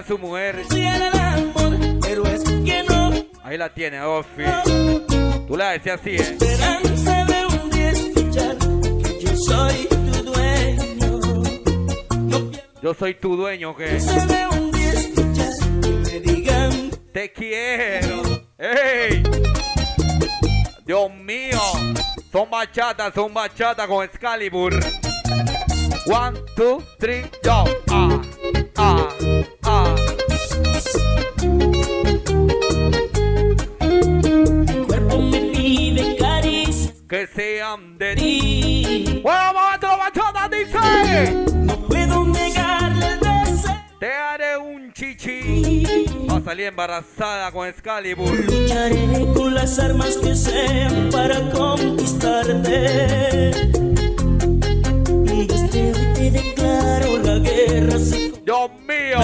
[SPEAKER 2] ¿dónde está su mujer?
[SPEAKER 17] no.
[SPEAKER 2] Ahí la tiene, Ofi. Tú la decías así, ¿eh?
[SPEAKER 17] Esperanza de un día escuchar que yo soy tu dueño.
[SPEAKER 2] Yo soy tu dueño,
[SPEAKER 17] Esperanza de un día escuchar que me digan
[SPEAKER 2] te quiero. ¡Ey! Dios mío. Son bachatas, son bachatas con Excalibur. One, two, three, go. Ah, embarazada con Excalibur.
[SPEAKER 17] Lucharé con las armas que sean para conquistarte. Desde hoy te declaro la guerra.
[SPEAKER 2] Dios mío.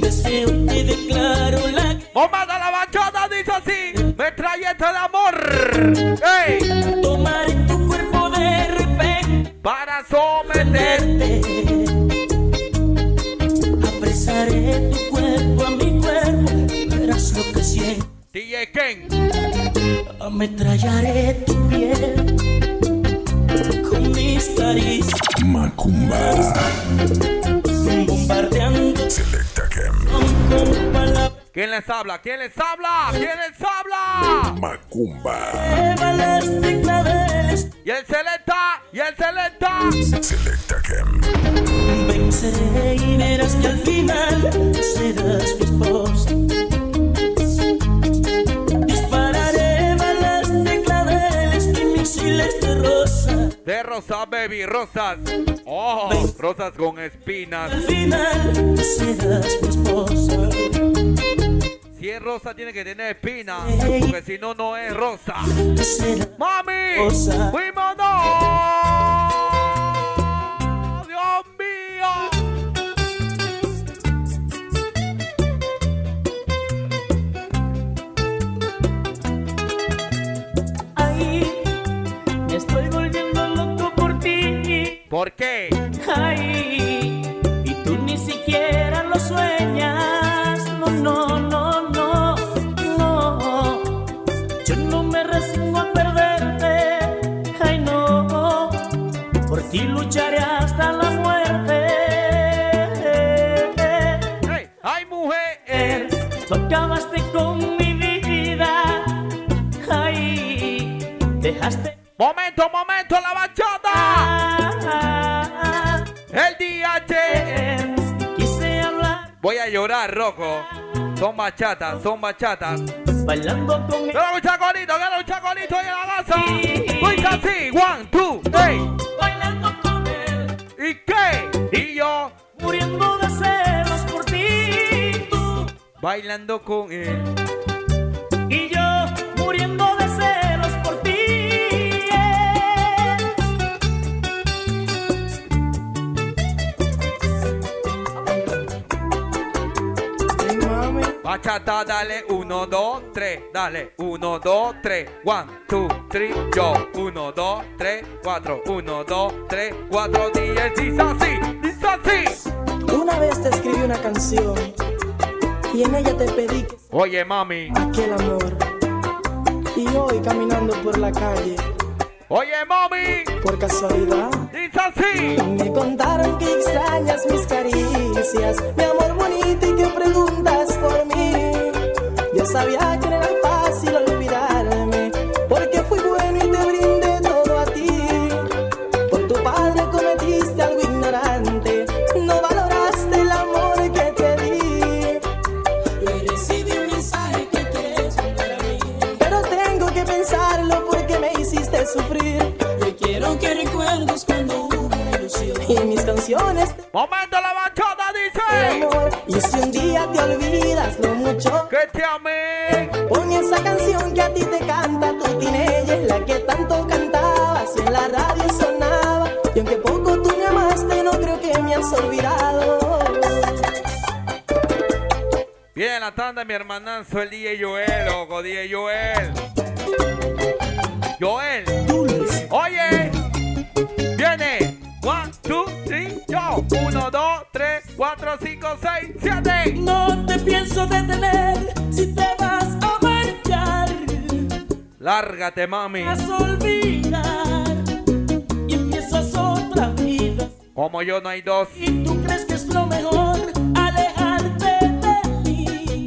[SPEAKER 17] Desde hoy te declaro la guerra.
[SPEAKER 2] Momento, la bachata dice así. Metralleta de amor.
[SPEAKER 17] Ametrallaré tu piel con mis caricias.
[SPEAKER 1] Macumba.
[SPEAKER 17] Bombardeando
[SPEAKER 1] Selecta
[SPEAKER 17] palabras.
[SPEAKER 2] ¿Quién les habla? ¿Quién les habla? ¿Quién les habla?
[SPEAKER 1] Macumba.
[SPEAKER 2] Y el selecta, y el selecta.
[SPEAKER 1] Selecta Cam.
[SPEAKER 17] Venceré y verás que al final serás rosa,
[SPEAKER 2] baby, rosas. Oh, rosas con espinas.
[SPEAKER 17] Al final serás mi esposa.
[SPEAKER 2] Si es rosa, tiene que tener espinas. Porque si no, no es rosa. ¡Mami! ¡Fuimos! ¡Dios
[SPEAKER 17] ¿Por
[SPEAKER 2] qué?
[SPEAKER 17] Ay, y tú ni siquiera lo sueñas. No, no, no, no, no. Yo no me resigno a perderte. Ay, no. Por ti lucharé hasta la muerte.
[SPEAKER 2] ¡Ey! ¡Ay, mujer!
[SPEAKER 17] Tú acabaste con mi vida. Ay, dejaste.
[SPEAKER 2] ¡Momento, momento, la llorar, Rocco. Son bachatas, son bachatas.
[SPEAKER 17] bailando con él.
[SPEAKER 2] ¡Quiero un chacolito, quiero un chacolito en la casa! ¡Dice así! ¡One, two, three!
[SPEAKER 17] Bailando con él.
[SPEAKER 2] ¿Y qué? Y yo
[SPEAKER 17] Muriendo de celos por ti. Tú
[SPEAKER 2] bailando con él.
[SPEAKER 17] y yo muriendo de
[SPEAKER 2] Bachata, dale, uno, dos, tres, dale, uno, dos, tres, one, two, three, yo, uno, dos, tres, cuatro, uno, dos, tres, cuatro, diez, dice así, dice así.
[SPEAKER 13] Una vez te escribí una canción y en ella te pedí que
[SPEAKER 2] Oye, mami,
[SPEAKER 13] aquel amor. Y hoy caminando por la calle,
[SPEAKER 2] oye, mami,
[SPEAKER 13] por casualidad,
[SPEAKER 2] dice así.
[SPEAKER 13] me contaron que extrañas mis caricias, mi amor bonito y que preguntas por mí. Yo sabía que no era fácil olvidarme, porque fui bueno y te brindé todo a ti. Por tu padre cometiste algo ignorante, no valoraste el amor que te di.
[SPEAKER 17] Y recibí un mensaje que quieres para mí.
[SPEAKER 13] Pero tengo que pensarlo porque me hiciste sufrir. Canciones
[SPEAKER 2] Momento, la bachata dice.
[SPEAKER 13] amor. Y si un día te olvidas lo mucho.
[SPEAKER 2] Que te amé.
[SPEAKER 13] Pon esa canción que a ti te canta tu teenager, la que tanto cantabas y en la radio sonaba. Y aunque poco tú me amaste, no creo que me has olvidado.
[SPEAKER 2] Viene la tanda mi hermanazo, el DJ Joel, loco, DJ. Joel.
[SPEAKER 17] No te pienso detener si te vas a marchar.
[SPEAKER 2] Lárgate, mami.
[SPEAKER 17] Vas a olvidar y empiezas otra vida.
[SPEAKER 2] Como yo no hay dos.
[SPEAKER 17] Y tú crees que es lo mejor alejarte de mí.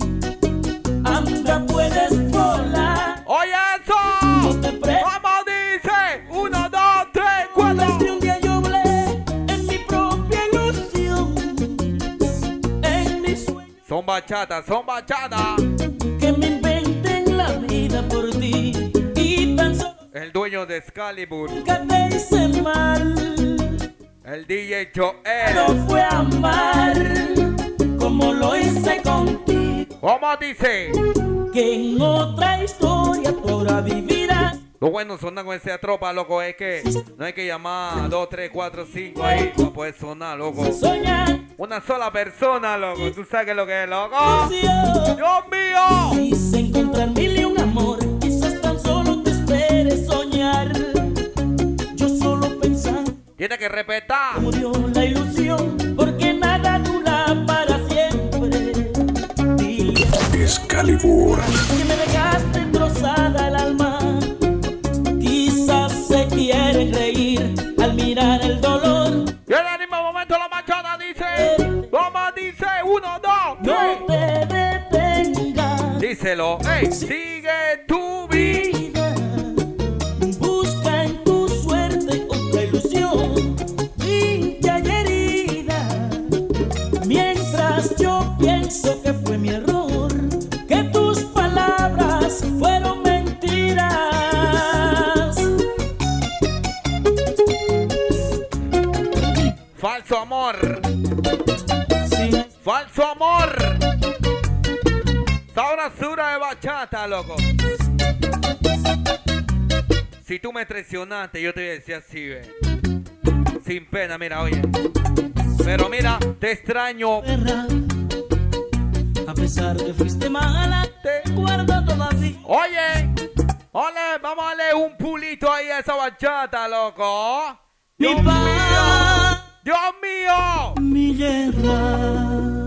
[SPEAKER 17] Anda, puedes.
[SPEAKER 2] Son bachatas, son bachatas.
[SPEAKER 17] que me inventen la vida por ti. Y tan solo
[SPEAKER 2] El dueño de Excalibur.
[SPEAKER 17] nunca te hice mal.
[SPEAKER 2] El DJ Joel.
[SPEAKER 17] No fue amar como lo hice contigo.
[SPEAKER 2] ¿Cómo dice?
[SPEAKER 17] Que en otra historia ahora vivirás.
[SPEAKER 2] Lo bueno sonar con esa tropa, loco, es que no hay que llamar a 2, 3, 4, 5 ahí. No puede sonar, loco.
[SPEAKER 17] Soñar.
[SPEAKER 2] Una sola persona, loco. ¿Tú sabes lo que es, loco? ¡Dios mío!
[SPEAKER 17] Quise encontrar mil y un amor. Quizás tan solo te esperes soñar. Yo solo pensando
[SPEAKER 2] Tiene que respetar.
[SPEAKER 17] murió la ilusión. Porque nada dura para siempre. Dile
[SPEAKER 1] Excalibur.
[SPEAKER 2] Momento la machada dice. ¿Cómo dice? Uno, dos,
[SPEAKER 17] No
[SPEAKER 2] tres.
[SPEAKER 17] te detengas.
[SPEAKER 2] Díselo. ¡Ey! Sigue tu vida. Falso amor. Sabrosura de bachata, loco. Si tú me traicionaste, yo te voy a decir así, ve. Sin pena, mira, oye. Pero mira, te extraño.
[SPEAKER 17] A pesar que fuiste mala, te guardo todavía.
[SPEAKER 2] Oye, ole, vamos a darle un pulito ahí a esa bachata, loco.
[SPEAKER 17] Mi
[SPEAKER 2] Dios mío. Dios mío.
[SPEAKER 17] Mi guerra.